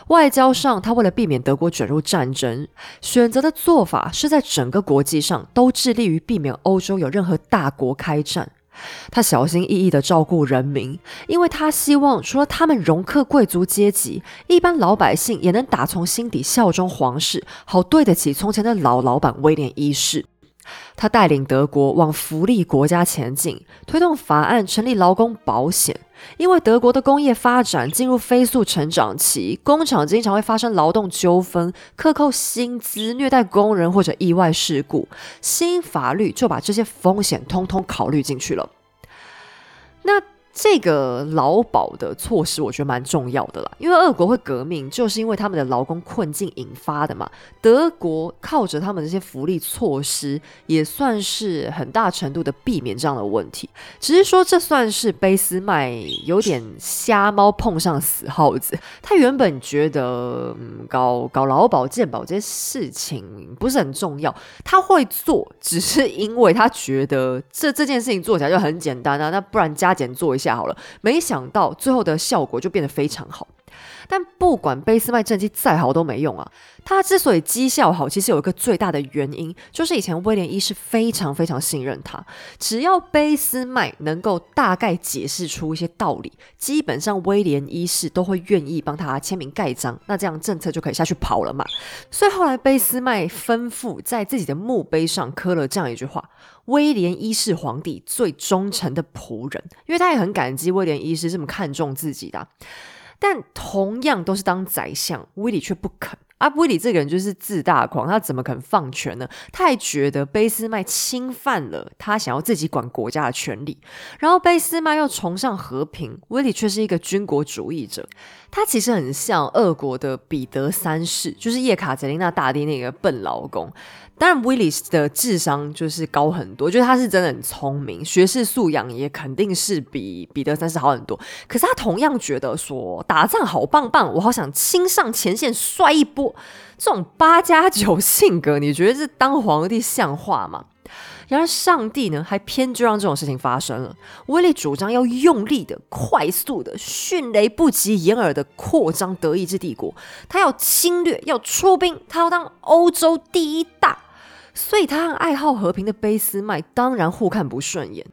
外交上，他为了避免德国卷入战争，选择的做法是在整个国际上都致力于避免欧洲有任何大国开战。他小心翼翼地照顾人民，因为他希望除了他们容克贵族阶级，一般老百姓也能打从心底效忠皇室，好对得起从前的老老板威廉一世。他带领德国往福利国家前进，推动法案成立劳工保险。因为德国的工业发展进入飞速成长期，工厂经常会发生劳动纠纷、克扣薪资、虐待工人或者意外事故，新法律就把这些风险通通考虑进去了。那这个劳保的措施，我觉得蛮重要的啦，因为俄国会革命，就是因为他们的劳工困境引发的嘛。德国靠着他们这些福利措施，也算是很大程度的避免这样的问题。只是说，这算是贝斯麦有点瞎猫碰上死耗子。他原本觉得，嗯，搞搞劳保健保这些事情不是很重要，他会做，只是因为他觉得这这件事情做起来就很简单啊，那不然加减做一。下好了，没想到最后的效果就变得非常好。但不管贝斯麦政绩再好都没用啊！他之所以绩效好，其实有一个最大的原因，就是以前威廉一世非常非常信任他。只要贝斯麦能够大概解释出一些道理，基本上威廉一世都会愿意帮他签名盖章，那这样政策就可以下去跑了嘛。所以后来贝斯麦吩咐在自己的墓碑上刻了这样一句话。威廉一世皇帝最忠诚的仆人，因为他也很感激威廉一世这么看重自己的。但同样都是当宰相，威利却不肯。啊，威利这个人就是自大狂，他怎么肯放权呢？他还觉得卑斯麦侵犯了他想要自己管国家的权利。然后卑斯麦又崇尚和平，威利却是一个军国主义者。他其实很像俄国的彼得三世，就是叶卡捷琳娜大帝那个笨老公。当然，，Willis 的智商就是高很多，就是他是真的很聪明，学识素养也肯定是比彼得三世好很多。可是他同样觉得说打仗好棒棒，我好想亲上前线摔一波。这种八加九性格，你觉得是当皇帝像话吗？然而上帝呢，还偏就让这种事情发生了。威利主张要用力的、快速的、迅雷不及掩耳的扩张德意志帝国，他要侵略，要出兵，他要当欧洲第一大。所以他和爱好和平的卑斯麦当然互看不顺眼，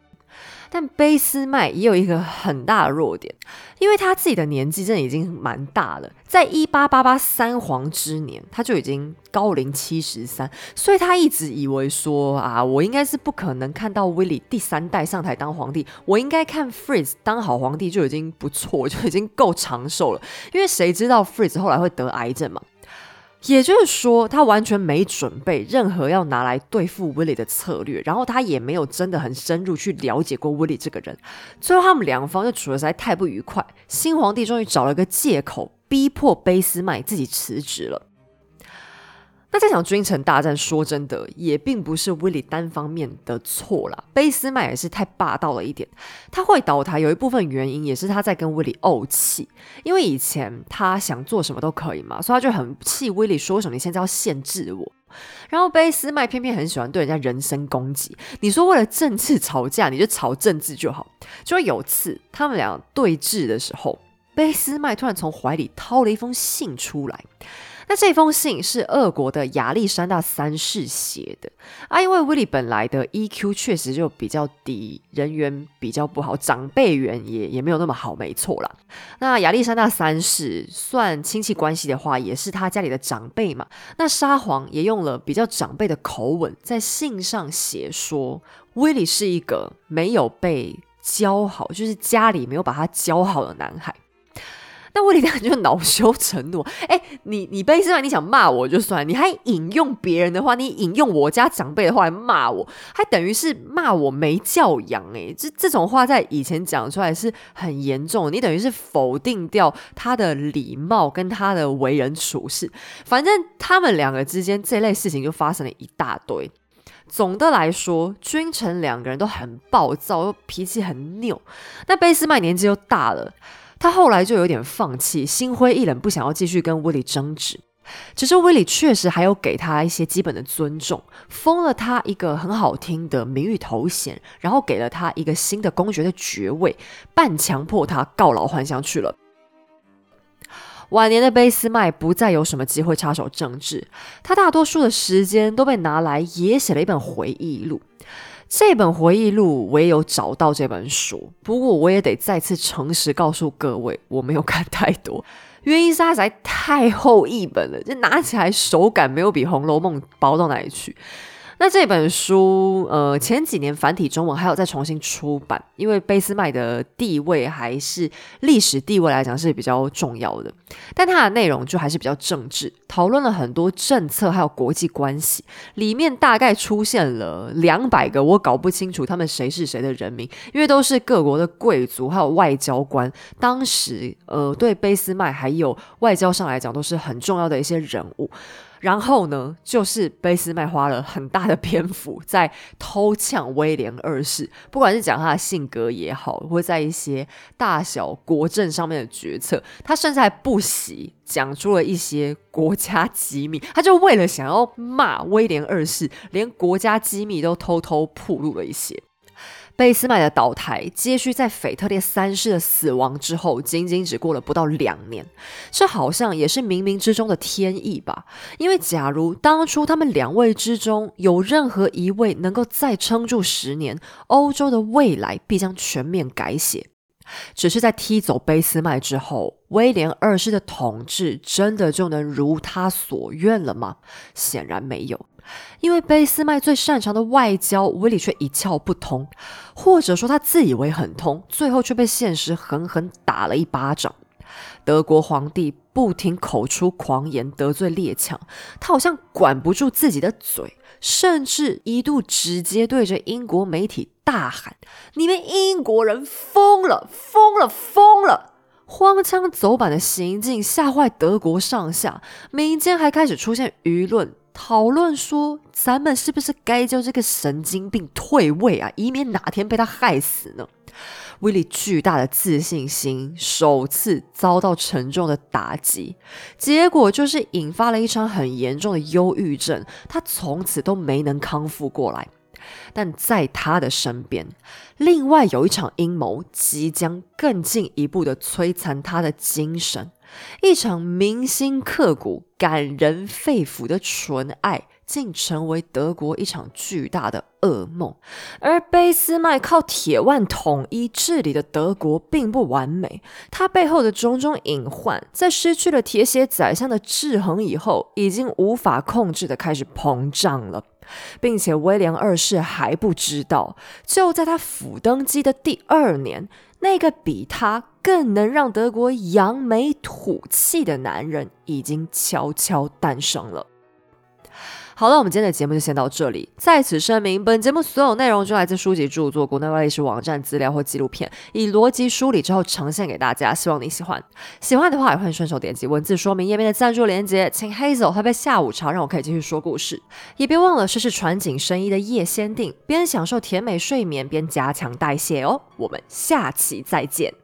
但俾斯麦也有一个很大的弱点，因为他自己的年纪真的已经蛮大了，在一八八八三皇之年他就已经高龄七十三，所以他一直以为说啊，我应该是不可能看到威利第三代上台当皇帝，我应该看 Fritz 当好皇帝就已经不错，就已经够长寿了，因为谁知道 Fritz 后来会得癌症嘛。也就是说，他完全没准备任何要拿来对付 Willie 的策略，然后他也没有真的很深入去了解过 Willie 这个人。最后，他们两方就处的实在太不愉快，新皇帝终于找了个借口，逼迫贝斯麦自己辞职了。那这场君臣大战，说真的，也并不是威利单方面的错啦。卑斯麦也是太霸道了一点，他会倒台有一部分原因也是他在跟威利怄气，因为以前他想做什么都可以嘛，所以他就很气威利说什么你现在要限制我。然后卑斯麦偏偏很喜欢对人家人身攻击，你说为了政治吵架，你就吵政治就好。就有次他们俩对峙的时候，卑斯麦突然从怀里掏了一封信出来。那这封信是俄国的亚历山大三世写的啊，因为威利本来的 EQ 确实就比较低，人缘比较不好，长辈缘也也没有那么好，没错啦。那亚历山大三世算亲戚关系的话，也是他家里的长辈嘛。那沙皇也用了比较长辈的口吻，在信上写说，威利是一个没有被教好，就是家里没有把他教好的男孩。那威利当就恼羞成怒，哎，你你贝斯曼，你想骂我就算，你还引用别人的话，你引用我家长辈的话来骂我，还等于是骂我没教养，哎，这这种话在以前讲出来是很严重，你等于是否定掉他的礼貌跟他的为人处事，反正他们两个之间这类事情就发生了一大堆。总的来说，君臣两个人都很暴躁，又脾气很拗，那贝斯曼年纪又大了。他后来就有点放弃，心灰意冷，不想要继续跟威利争执。只是威利确实还有给他一些基本的尊重，封了他一个很好听的名誉头衔，然后给了他一个新的公爵的爵位，半强迫他告老还乡去了。晚年的俾斯麦不再有什么机会插手政治，他大多数的时间都被拿来也写了一本回忆录。这本回忆录我也有找到这本书，不过我也得再次诚实告诉各位，我没有看太多，原因是它实在太厚一本了，就拿起来手感没有比《红楼梦》薄到哪里去。那这本书，呃，前几年繁体中文还有再重新出版，因为贝斯麦的地位还是历史地位来讲是比较重要的，但它的内容就还是比较政治，讨论了很多政策还有国际关系，里面大概出现了两百个我搞不清楚他们谁是谁的人名，因为都是各国的贵族还有外交官，当时呃对贝斯麦还有外交上来讲都是很重要的一些人物。然后呢，就是俾斯麦花了很大的篇幅在偷呛威廉二世，不管是讲他的性格也好，或在一些大小国政上面的决策，他甚至还不惜讲出了一些国家机密。他就为了想要骂威廉二世，连国家机密都偷偷铺露了一些。贝斯麦的倒台，接续在腓特烈三世的死亡之后，仅仅只过了不到两年，这好像也是冥冥之中的天意吧？因为假如当初他们两位之中有任何一位能够再撑住十年，欧洲的未来必将全面改写。只是在踢走贝斯麦之后，威廉二世的统治真的就能如他所愿了吗？显然没有。因为俾斯麦最擅长的外交，威利却一窍不通，或者说他自以为很通，最后却被现实狠狠打了一巴掌。德国皇帝不停口出狂言，得罪列强，他好像管不住自己的嘴，甚至一度直接对着英国媒体大喊：“你们英国人疯了，疯了，疯了！”荒腔走板的行径吓坏德国上下，民间还开始出现舆论。讨论说，咱们是不是该叫这个神经病退位啊，以免哪天被他害死呢？威利巨大的自信心首次遭到沉重的打击，结果就是引发了一场很严重的忧郁症，他从此都没能康复过来。但在他的身边，另外有一场阴谋即将更进一步的摧残他的精神。一场铭心刻骨、感人肺腑的纯爱，竟成为德国一场巨大的噩梦。而俾斯麦靠铁腕统一治理的德国并不完美，他背后的种种隐患，在失去了铁血宰相的制衡以后，已经无法控制的开始膨胀了。并且威廉二世还不知道，就在他甫登基的第二年。那个比他更能让德国扬眉吐气的男人，已经悄悄诞生了。好了，我们今天的节目就先到这里。在此声明，本节目所有内容均来自书籍著作、国内外历史网站资料或纪录片，以逻辑梳理之后呈现给大家。希望你喜欢。喜欢的话，也欢迎顺手点击文字说明页面的赞助链接，请 Hazel 喝杯下午茶，让我可以继续说故事。也别忘了试试传景生衣的夜先定，边享受甜美睡眠，边加强代谢哦。我们下期再见。